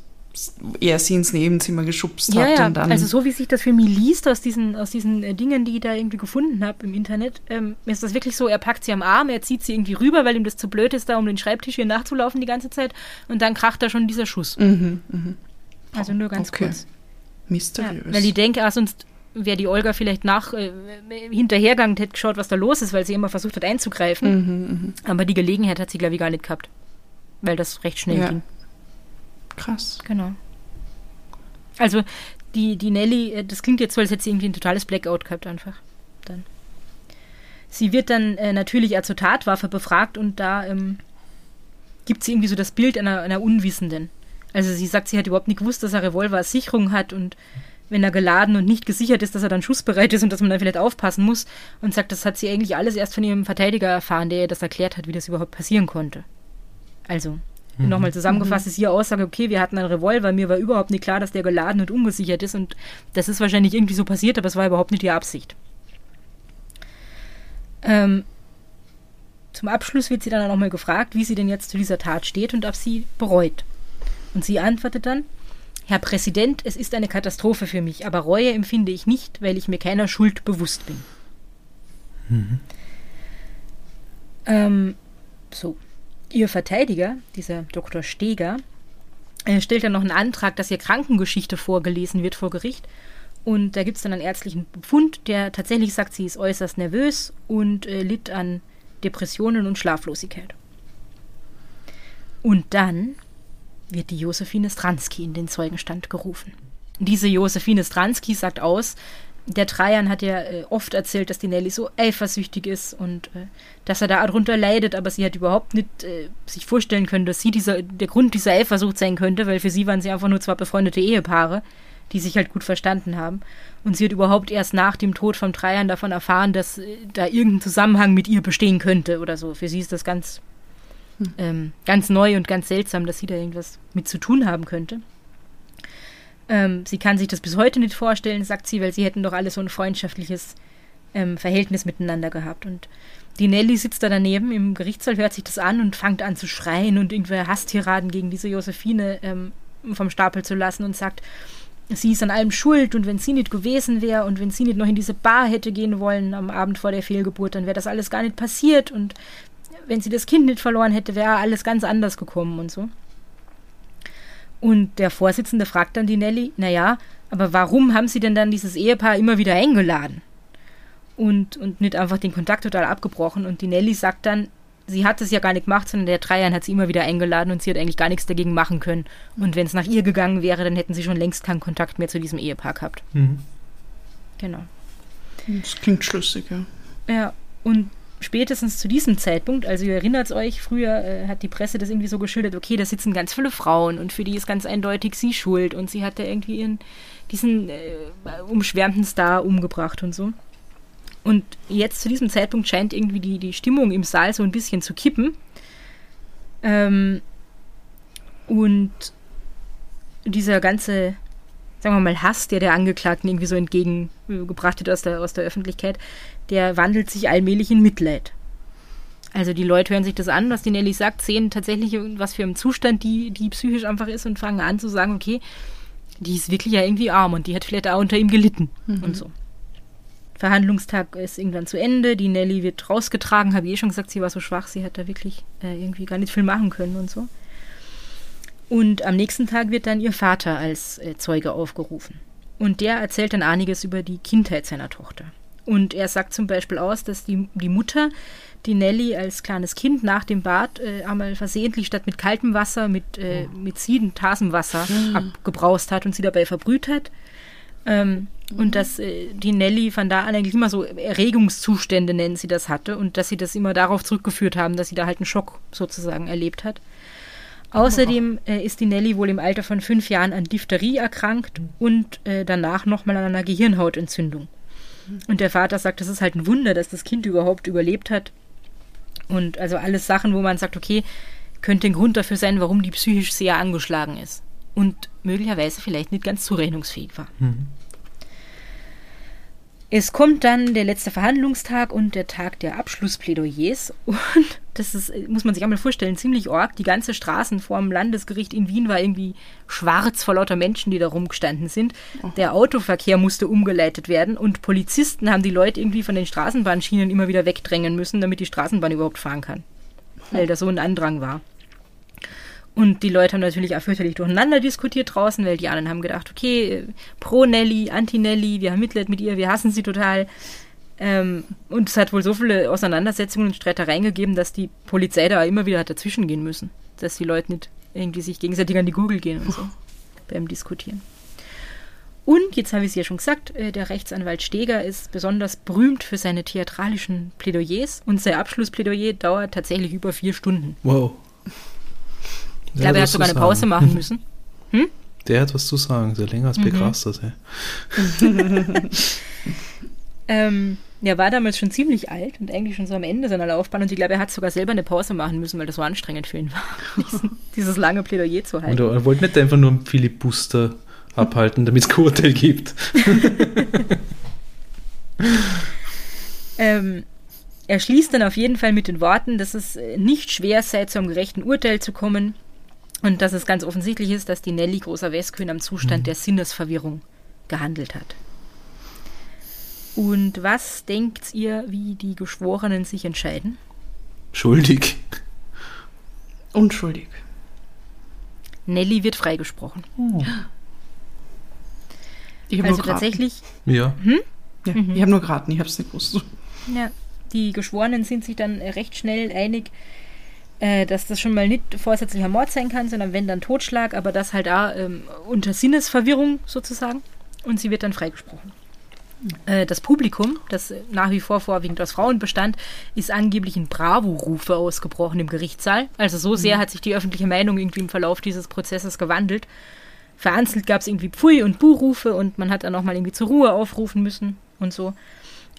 er sie ins Nebenzimmer geschubst Ja, hat ja, und dann. also so wie sich das für mich liest aus diesen, aus diesen äh, Dingen, die ich da irgendwie gefunden habe im Internet, ähm, ist das wirklich so, er packt sie am Arm, er zieht sie irgendwie rüber, weil ihm das zu blöd ist, da um den Schreibtisch hier nachzulaufen die ganze Zeit und dann kracht da schon dieser Schuss. mhm, mhm. Also nur ganz Okay. kurz. Ja, Mysteriös. weil ich denke, ah, sonst wäre die Olga vielleicht nach äh, hinterhergegangen, hätte geschaut, was da los ist, weil sie immer versucht hat einzugreifen. mhm, Aber die Gelegenheit hat sie, glaube ich, gar nicht gehabt. Weil das recht schnell Ja. ging. Krass. Genau. Also die, die Nelly, äh, das klingt jetzt so, als hätte sie irgendwie ein totales Blackout gehabt einfach. Dann. Sie wird dann äh, natürlich auch zur Tatwaffe befragt und da ähm, gibt sie irgendwie so das Bild einer, einer Unwissenden. Also sie sagt, sie hat überhaupt nicht gewusst, dass er Revolver als Sicherung hat und wenn er geladen und nicht gesichert ist, dass er dann schussbereit ist und dass man dann vielleicht aufpassen muss und sagt, das hat sie eigentlich alles erst von ihrem Verteidiger erfahren, der ihr das erklärt hat, wie das überhaupt passieren konnte. Also, nochmal zusammengefasst ist ihre Aussage, okay, wir hatten einen Revolver, mir war überhaupt nicht klar, dass der geladen und ungesichert ist und das ist wahrscheinlich irgendwie so passiert, aber es war überhaupt nicht ihre Absicht. Ähm, zum Abschluss wird sie dann nochmal gefragt, wie sie denn jetzt zu dieser Tat steht und ob sie bereut. Und sie antwortet dann, Herr Präsident, es ist eine Katastrophe für mich, aber Reue empfinde ich nicht, weil ich mir keiner Schuld bewusst bin. Ähm, so. Ihr Verteidiger, dieser Dr. Steger, äh, stellt dann noch einen Antrag, dass ihr Krankengeschichte vorgelesen wird vor Gericht. Und da gibt es dann einen ärztlichen Befund, der tatsächlich sagt, sie ist äußerst nervös und äh, litt an Depressionen und Schlaflosigkeit. Und dann wird die Josephine Stransky in den Zeugenstand gerufen. Diese Josephine Stransky sagt aus, der Trajan hat ja äh, oft erzählt, dass die Nelly so eifersüchtig ist und äh, dass er da darunter leidet, aber sie hat überhaupt nicht äh, sich vorstellen können, dass sie dieser, der Grund dieser Eifersucht sein könnte, weil für sie waren sie einfach nur zwei befreundete Ehepaare, die sich halt gut verstanden haben. Und sie hat überhaupt erst nach dem Tod vom Trajan davon erfahren, dass äh, da irgendein Zusammenhang mit ihr bestehen könnte oder so. Für sie ist das ganz, ähm, ganz neu und ganz seltsam, dass sie da irgendwas mit zu tun haben könnte. Ähm, sie kann sich das bis heute nicht vorstellen, sagt sie, weil sie hätten doch alle so ein freundschaftliches ähm, Verhältnis miteinander gehabt. Und die Nelly sitzt da daneben im Gerichtssaal, hört sich das an und fängt an zu schreien und irgendwelche Hasstiraden gegen diese Josephine ähm, vom Stapel zu lassen und sagt, sie ist an allem schuld und wenn sie nicht gewesen wäre und wenn sie nicht noch in diese Bar hätte gehen wollen am Abend vor der Fehlgeburt, dann wäre das alles gar nicht passiert und wenn sie das Kind nicht verloren hätte, wäre alles ganz anders gekommen und so. Und der Vorsitzende fragt dann die Nelly, naja, aber warum haben sie denn dann dieses Ehepaar immer wieder eingeladen? Und, und nicht einfach den Kontakt total abgebrochen. Und die Nelly sagt dann, sie hat es ja gar nicht gemacht, sondern der Dreiern hat sie immer wieder eingeladen und sie hat eigentlich gar nichts dagegen machen können. Und wenn es nach ihr gegangen wäre, dann hätten sie schon längst keinen Kontakt mehr zu diesem Ehepaar gehabt. Mhm. Genau. Das klingt schlüssig, ja. Ja, und spätestens zu diesem Zeitpunkt, also ihr erinnert euch, früher äh, hat die Presse das irgendwie so geschildert, okay, da sitzen ganz viele Frauen und für die ist ganz eindeutig sie schuld und sie hat da irgendwie ihren, diesen äh, umschwärmten Star umgebracht und so. Und jetzt zu diesem Zeitpunkt scheint irgendwie die, die Stimmung im Saal so ein bisschen zu kippen. Ähm, und dieser ganze, sagen wir mal, Hass, der der Angeklagten irgendwie so entgegengebracht wird aus der, aus der Öffentlichkeit, der wandelt sich allmählich in Mitleid. Also die Leute hören sich das an, was die Nelly sagt, sehen tatsächlich, was für ein Zustand die, die psychisch einfach ist und fangen an zu sagen, okay, die ist wirklich ja irgendwie arm und die hat vielleicht auch unter ihm gelitten und so. Verhandlungstag ist irgendwann zu Ende, die Nelly wird rausgetragen, habe ich eh schon gesagt, sie war so schwach, sie hat da wirklich äh, irgendwie gar nicht viel machen können und so. Und am nächsten Tag wird dann ihr Vater als äh, Zeuge aufgerufen. Und der erzählt dann einiges über die Kindheit seiner Tochter. Und er sagt zum Beispiel aus, dass die, die Mutter die Nelly als kleines Kind nach dem Bad äh, einmal versehentlich statt mit kaltem Wasser mit, äh, mit Siedentasenwasser abgebraust hat und sie dabei verbrüht hat. Ähm, Und dass äh, die Nelly von da an eigentlich immer so Erregungszustände, nennen sie das, hatte und dass sie das immer darauf zurückgeführt haben, dass sie da halt einen Schock sozusagen erlebt hat. Außerdem äh, ist die Nelly wohl im Alter von fünf Jahren an Diphtherie erkrankt und äh, danach nochmal an einer Gehirnhautentzündung. Und der Vater sagt, das ist halt ein Wunder, dass das Kind überhaupt überlebt hat. Und also alles Sachen, wo man sagt, okay, könnte ein Grund dafür sein, warum die psychisch sehr angeschlagen ist. Und möglicherweise vielleicht nicht ganz zurechnungsfähig war. Es kommt dann der letzte Verhandlungstag und der Tag der Abschlussplädoyers. Und das ist, muss man sich einmal vorstellen, ziemlich arg. Die ganze Straßen vorm Landesgericht in Wien war irgendwie schwarz vor lauter Menschen, die da rumgestanden sind. Der Autoverkehr musste umgeleitet werden und Polizisten haben die Leute irgendwie von den Straßenbahnschienen immer wieder wegdrängen müssen, damit die Straßenbahn überhaupt fahren kann. Weil da so ein Andrang war. Und die Leute haben natürlich auch fürchterlich durcheinander diskutiert draußen, weil die anderen haben gedacht, okay, äh, pro Nelly, anti Nelly, wir haben Mitleid mit ihr, wir hassen sie total. Ähm, und es hat wohl so viele Auseinandersetzungen und Streitereien gegeben, dass die Polizei da immer wieder hat dazwischen gehen müssen. Dass die Leute nicht irgendwie sich gegenseitig an die Gurgel gehen und so beim Diskutieren. Und, jetzt habe ich es ja schon gesagt, äh, der Rechtsanwalt Steger ist besonders berühmt für seine theatralischen Plädoyers und sein Abschlussplädoyer dauert tatsächlich über vier Stunden. Wow. Ich glaube, er hat sogar eine Pause machen müssen. Der hat was zu sagen, der länger als begeistert. ey. Ähm, er war damals schon ziemlich alt und eigentlich schon so am Ende seiner Laufbahn und ich glaube, er hat sogar selber eine Pause machen müssen, weil das so anstrengend für ihn war, diesen, dieses lange Plädoyer zu Und halten. er wollte nicht einfach nur einen Filibuster abhalten, damit es Urteil gibt. Ähm, er schließt dann auf jeden Fall mit den Worten, dass es nicht schwer sei, zu einem gerechten Urteil zu kommen und dass es ganz offensichtlich ist, dass die Nelly Großer Westkühn am Zustand der Sinnesverwirrung gehandelt hat. Und was denkt ihr, wie die Geschworenen sich entscheiden? Schuldig. Unschuldig. Nelly wird freigesprochen. Ich habe Also nur geraten. tatsächlich, Ja. Ja, Ich habe nur geraten, ich habe es nicht gewusst. ja, die Geschworenen sind sich dann recht schnell einig, äh, dass das schon mal nicht vorsätzlicher Mord sein kann, sondern wenn dann Totschlag, aber das halt auch ähm, unter Sinnesverwirrung sozusagen. Und sie wird dann freigesprochen. Äh, das Publikum, das nach wie vor vorwiegend aus Frauen bestand, ist angeblich in Bravo-Rufe ausgebrochen im Gerichtssaal. Also so sehr hat sich die öffentliche Meinung irgendwie im Verlauf dieses Prozesses gewandelt. Vereinzelt gab es irgendwie Pfui- und Buhrufe und man hat dann auch mal irgendwie zur Ruhe aufrufen müssen und so.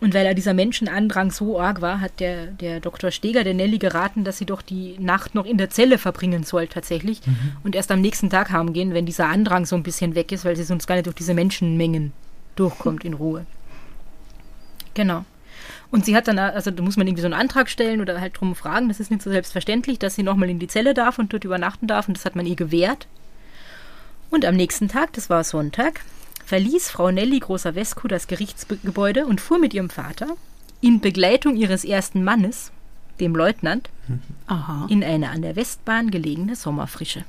Und weil er dieser Menschenandrang so arg war, hat der, der Dr. Steger der Nelly geraten, dass sie doch die Nacht noch in der Zelle verbringen soll tatsächlich und erst am nächsten Tag heimgehen, wenn dieser Andrang so ein bisschen weg ist, weil sie sonst gar nicht durch diese Menschenmengen durchkommt in Ruhe. Genau. Und sie hat dann, also da muss man irgendwie so einen Antrag stellen oder halt drum fragen, das ist nicht so selbstverständlich, dass sie nochmal in die Zelle darf und dort übernachten darf und das hat man ihr gewährt. Und am nächsten Tag, das war Sonntag, verließ Frau Nelly Großer Wesku das Gerichtsgebäude und fuhr mit ihrem Vater in Begleitung ihres ersten Mannes, dem Leutnant, Aha. in eine an der Westbahn gelegene Sommerfrische.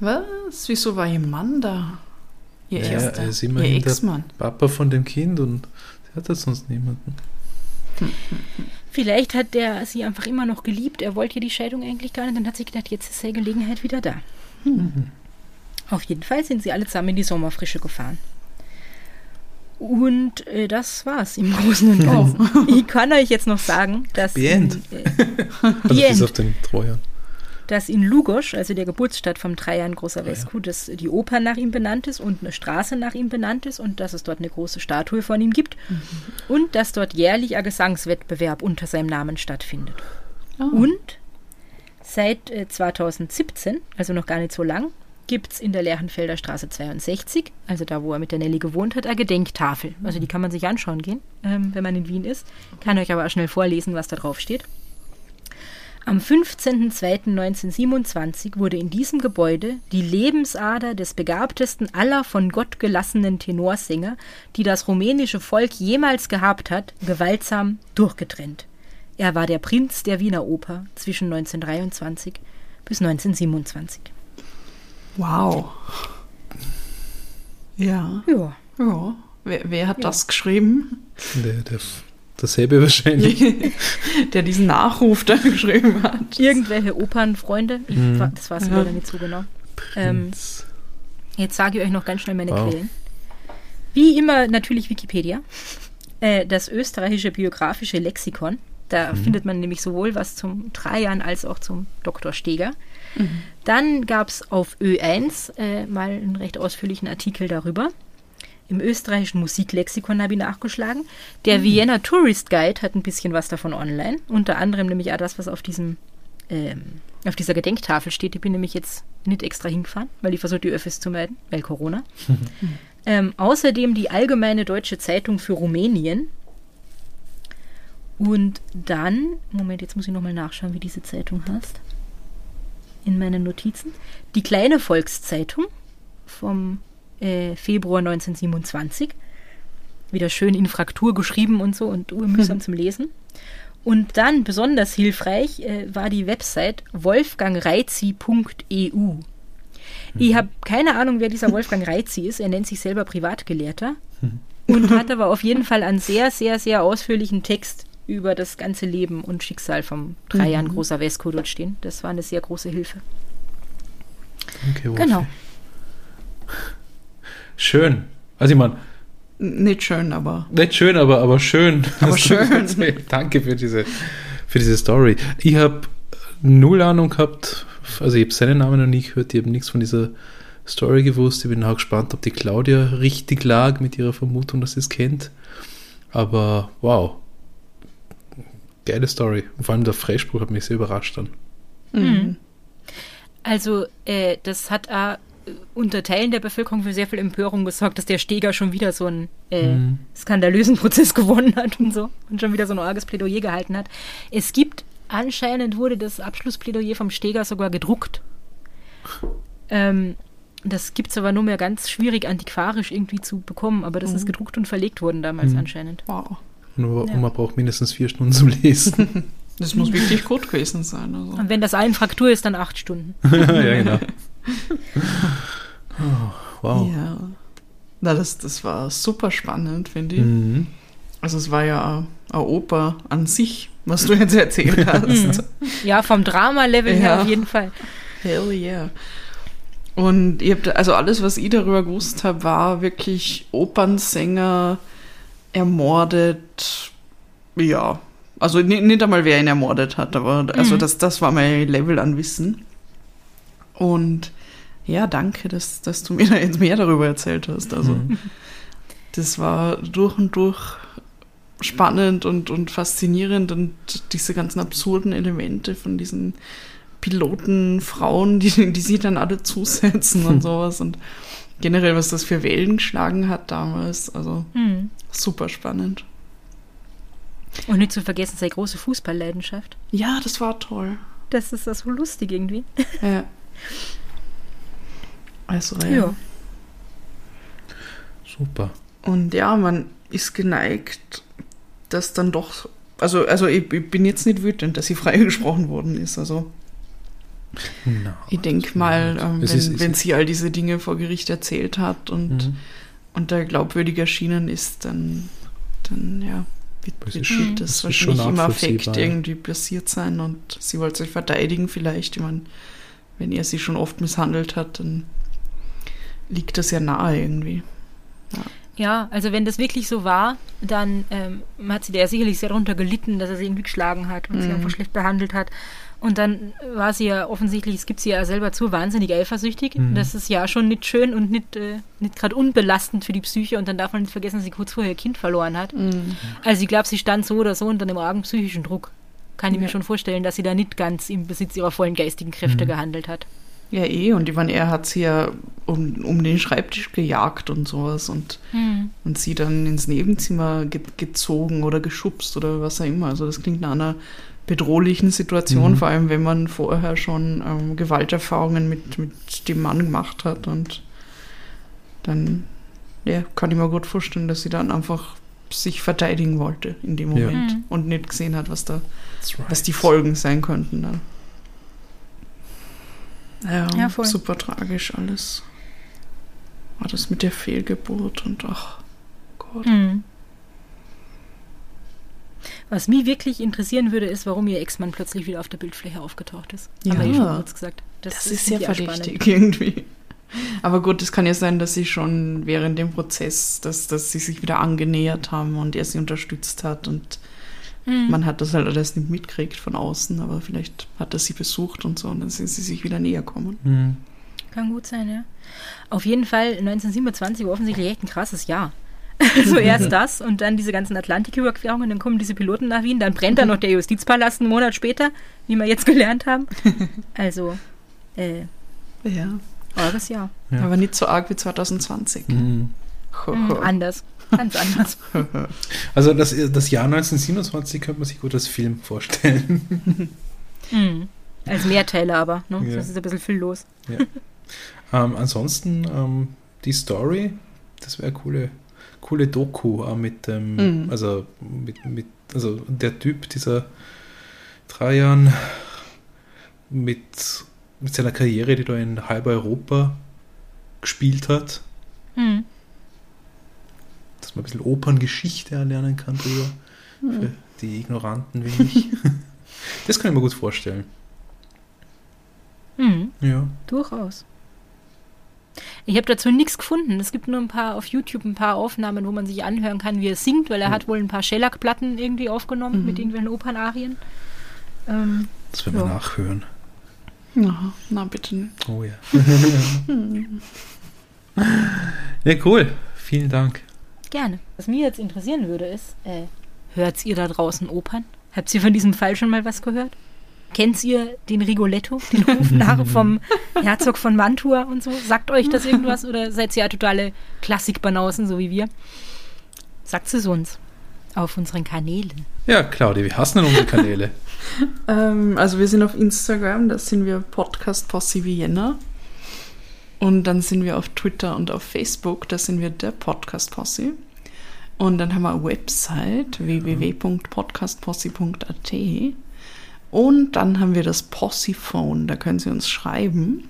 Was? Wieso war ihr Mann da? Ihr Ja, erster, er ist ihr immerhin der Ex-Mann. Papa von dem Kind und sie hat jetzt sonst niemanden. Vielleicht hat der sie einfach immer noch geliebt. Er wollte ja die Scheidung eigentlich gar nicht. Dann hat sie gedacht, jetzt ist die Gelegenheit wieder da. Auf jeden Fall sind sie alle zusammen in die Sommerfrische gefahren. Und äh, das war's im Großen und Ganzen. Ich kann euch jetzt noch sagen, dass The in, end. äh, Also auf den Trojan. dass in Lugosch, also der Geburtsstadt vom Trajan Großer Vesku, dass die Oper nach ihm benannt ist und eine Straße nach ihm benannt ist und dass es dort eine große Statue von ihm gibt und dass dort jährlich ein Gesangswettbewerb unter seinem Namen stattfindet. Und seit äh, 2017, also noch gar nicht so lang, gibt es in der Lerchenfelder Straße 62, also da, wo er mit der Nelly gewohnt hat, eine Gedenktafel. Also die kann man sich anschauen gehen, ähm, wenn man in Wien ist. Kann euch aber auch schnell vorlesen, was da drauf steht. Am 15.02.1927 wurde in diesem Gebäude die Lebensader des begabtesten aller von Gott gelassenen Tenorsänger, die das rumänische Volk jemals gehabt hat, gewaltsam durchgetrennt. Er war der Prinz der Wiener Oper zwischen 1923 bis 1927. Wow. Ja. Ja, Ja. Wer, wer hat das geschrieben? Der, der, derselbe wahrscheinlich. Der diesen Nachruf da geschrieben hat. irgendwelche Opernfreunde, ich, Mhm. das weiß ich Ja. leider nicht so genau. Ähm. Jetzt sage ich euch noch ganz schnell meine Wow. Quellen. Wie immer natürlich Wikipedia, äh, das österreichische biografische Lexikon. Da findet man nämlich sowohl was zum Trajan als auch zum Dr. Steger. Dann gab es auf Ö1 äh, mal einen recht ausführlichen Artikel darüber. Im österreichischen Musiklexikon habe ich nachgeschlagen. Der Vienna Tourist Guide hat ein bisschen was davon online. Unter anderem nämlich auch das, was auf diesem ähm, auf dieser Gedenktafel steht. Ich bin nämlich jetzt nicht extra hingefahren, weil ich versuche, die Öffis zu meiden, weil Corona. ähm, außerdem die Allgemeine Deutsche Zeitung für Rumänien. Und dann, Moment, jetzt muss ich nochmal nachschauen, wie diese Zeitung heißt. In meinen Notizen. Die kleine Volkszeitung vom äh, Februar 1927. Wieder schön in Fraktur geschrieben und so und urmühsam zum Lesen. Und dann besonders hilfreich äh, war die Website wolfgangreizi.eu. Ich habe keine Ahnung, wer dieser Wolfgang Reizi ist. Er nennt sich selber Privatgelehrter und hat aber auf jeden Fall einen sehr, sehr, sehr ausführlichen Text über das ganze Leben und Schicksal vom Trajan Großer Vesco dort stehen. Das war eine sehr große Hilfe. Danke, Wolfi. Genau. Schön. Also ich meine, Nicht schön, aber. nicht schön, aber, aber schön. Aber schön. Danke für diese, für diese Story. Ich habe null Ahnung gehabt, also ich habe seinen Namen noch nie gehört, ich habe nichts von dieser Story gewusst. Ich bin auch gespannt, ob die Claudia richtig lag mit ihrer Vermutung, dass sie es kennt. Aber wow. Geile Story. Und vor allem der Freispruch hat mich sehr überrascht dann. Mhm. Also, äh, das hat auch äh, unter Teilen der Bevölkerung für sehr viel Empörung gesorgt, dass der Steger schon wieder so einen äh, Mhm. skandalösen Prozess gewonnen hat und so und schon wieder so ein arges Plädoyer gehalten hat. Es gibt, anscheinend wurde das Abschlussplädoyer vom Steger sogar gedruckt. Ähm, das gibt es aber nur mehr ganz schwierig antiquarisch irgendwie zu bekommen, aber das ist gedruckt und verlegt worden damals Mhm. anscheinend. Wow. Nur Ja. man braucht mindestens vier Stunden zum Lesen. Das muss wirklich gut gewesen sein. Also. Und wenn das eine Fraktur ist, dann acht Stunden. ja, genau. Oh, wow. Ja. Na, das, das war super spannend, finde ich. Mhm. Also es war ja eine Oper an sich, was du jetzt erzählt hast. Ja, vom Drama-Level her Ja. auf jeden Fall. Hell yeah. Und ihr habt, also alles, was ich darüber gewusst habe, war wirklich Opernsänger ermordet. Ja. Also nicht, einmal, wer ihn ermordet hat, aber also das, das war mein Level an Wissen. Und ja, danke, dass, dass du mir da jetzt mehr darüber erzählt hast. Also das war durch und durch spannend und, und faszinierend und diese ganzen absurden Elemente von diesen Piloten, Frauen, die, die sie dann alle zusetzen und sowas und generell, was das für Wellen geschlagen hat damals. Also Hm. super spannend. Und nicht zu vergessen, seine große Fußballleidenschaft. Ja, das war toll. Das ist das so lustig irgendwie. Ja. Also, ja. Ja. Super. Und ja, man ist geneigt, dass dann doch. Also, also ich, ich bin jetzt nicht wütend, dass sie freigesprochen worden ist. Also Na, ich denke mal, ähm, wenn, ist- wenn sie all diese Dinge vor Gericht erzählt hat und, Mhm. und da glaubwürdig erschienen ist, dann, dann ja, wird, Das wird schon- das, das wahrscheinlich im Affekt ja. irgendwie passiert sein und sie wollte sich verteidigen vielleicht. Ich meine, wenn er sie schon oft misshandelt hat, dann liegt das ja nahe irgendwie. Ja, also wenn das wirklich so war, dann ähm, hat sie da ja sicherlich sehr darunter gelitten, dass er sie irgendwie geschlagen hat und sie Mhm. einfach schlecht behandelt hat. Und dann war sie ja offensichtlich, es gibt sie ja selber zu, wahnsinnig eifersüchtig. Mhm. Das ist ja schon nicht schön und nicht, äh, nicht gerade unbelastend für die Psyche. Und dann darf man nicht vergessen, dass sie kurz vorher ihr Kind verloren hat. Also ich glaube, sie stand so oder so unter einem argen psychischen Druck. Kann ich mir schon vorstellen, dass sie da nicht ganz im Besitz ihrer vollen geistigen Kräfte Mhm. gehandelt hat. Ja, eh, und ich meine, er hat sie ja um, um den Schreibtisch gejagt und sowas und, und sie dann ins Nebenzimmer ge gezogen oder geschubst oder was auch immer. Also das klingt nach einer bedrohlichen Situation, Mhm. vor allem wenn man vorher schon ähm, Gewalterfahrungen mit, mit dem Mann gemacht hat und dann ja, kann ich mir gut vorstellen, dass sie dann einfach sich verteidigen wollte in dem Ja. Moment Mhm. und nicht gesehen hat, was da right. was die Folgen sein könnten dann. Ja, Ja, voll. super tragisch alles. War das mit der Fehlgeburt und ach Gott. Mhm. Was mich wirklich interessieren würde, ist, warum ihr Ex-Mann plötzlich wieder auf der Bildfläche aufgetaucht ist. Ja. eh schon kurz gesagt. Das, ist ist sehr verdächtig irgendwie. Aber gut, es kann ja sein, dass sie schon während dem Prozess, dass, dass sie sich wieder angenähert haben und er sie unterstützt hat und Mhm. man hat das halt alles nicht mitgekriegt von außen, aber vielleicht hat er sie besucht und so und dann sind sie sich wieder näher kommen. Mhm. Kann gut sein, ja. Auf jeden Fall 1927 war offensichtlich echt ein krasses Jahr. Also erst das und dann diese ganzen Atlantiküberquerungen, dann kommen diese Piloten nach Wien, dann brennt da noch der Justizpalast einen Monat später, wie wir jetzt gelernt haben. Also, äh, Ja. eures Jahr. Ja. Aber nicht so arg wie 2020. Mhm. Mhm, anders. Ganz anders. Also das, das Jahr 1927 könnte man sich gut als Film vorstellen. Mhm. Als Mehrteiler aber, ne? Ja. Das ist ein bisschen viel los. ähm, ansonsten ähm, die Story, das wäre eine coole, coole Doku äh, mit dem, Mhm. also mit, mit, also der Typ, dieser drei Jahren mit, mit seiner Karriere, die da in halb Europa gespielt hat, Mhm. dass man ein bisschen Operngeschichte erlernen kann drüber. Für die Ignoranten wie mich. das kann ich mir gut vorstellen. Mhm. Ja. Durchaus. Ich habe dazu nichts gefunden. Es gibt nur ein paar auf YouTube ein paar Aufnahmen, wo man sich anhören kann, wie er singt, weil er hat wohl ein paar Shellac-Platten irgendwie aufgenommen Mhm. mit irgendwelchen Opernarien. Ähm, Das werden wir Ja. nachhören. Na, na bitte nicht. Oh ja. ja, cool. Vielen Dank. gerne. Was mich jetzt interessieren würde, ist, äh, hört ihr da draußen Opern? Habt ihr von diesem Fall schon mal was gehört? Kennt ihr den Rigoletto, den Hofnarr vom Herzog von Mantua und so? Sagt euch das irgendwas oder seid ihr ja totale Klassikbanausen, so wie wir? Sagt es uns auf unseren Kanälen. Ja, Claudia, wie hassen denn unsere Kanäle? Ähm, also wir sind auf Instagram, da sind wir Podcast Posse Vienna. Und dann sind wir auf Twitter und auf Facebook, da sind wir der Podcast Posse. Und dann haben wir eine Website www.podcastposse.at. Und dann haben wir das Posse-Phone, da können Sie uns schreiben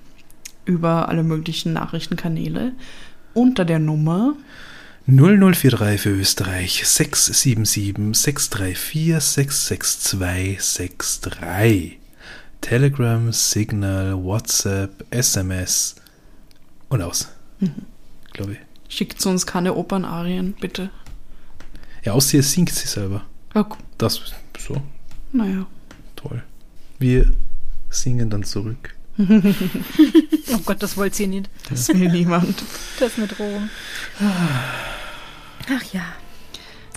über alle möglichen Nachrichtenkanäle unter der Nummer 0043 für Österreich 677 634 662 63. Telegram, Signal, WhatsApp, SMS und aus. Glaube ich. Schickt uns keine Opernarien, bitte. Ja, außer ihr singt sie selber. Gu- Das so naja. Wir singen dann zurück. Oh Gott, das wollt ihr nicht. Das will niemand. Das ist eine Drohung. Ach ja.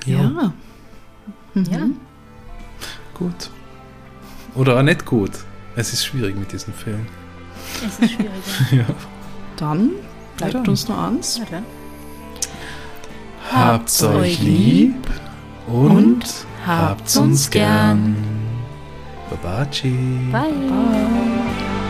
Ja. Ja. Gut. Oder auch nicht gut. Es ist schwierig mit diesem Film. Es ist schwieriger. Ja. Dann bleibt dann. uns nur eins. Dann. Habt's euch euch lieb und, und habt's uns gern. Babaci. Bye. Bye.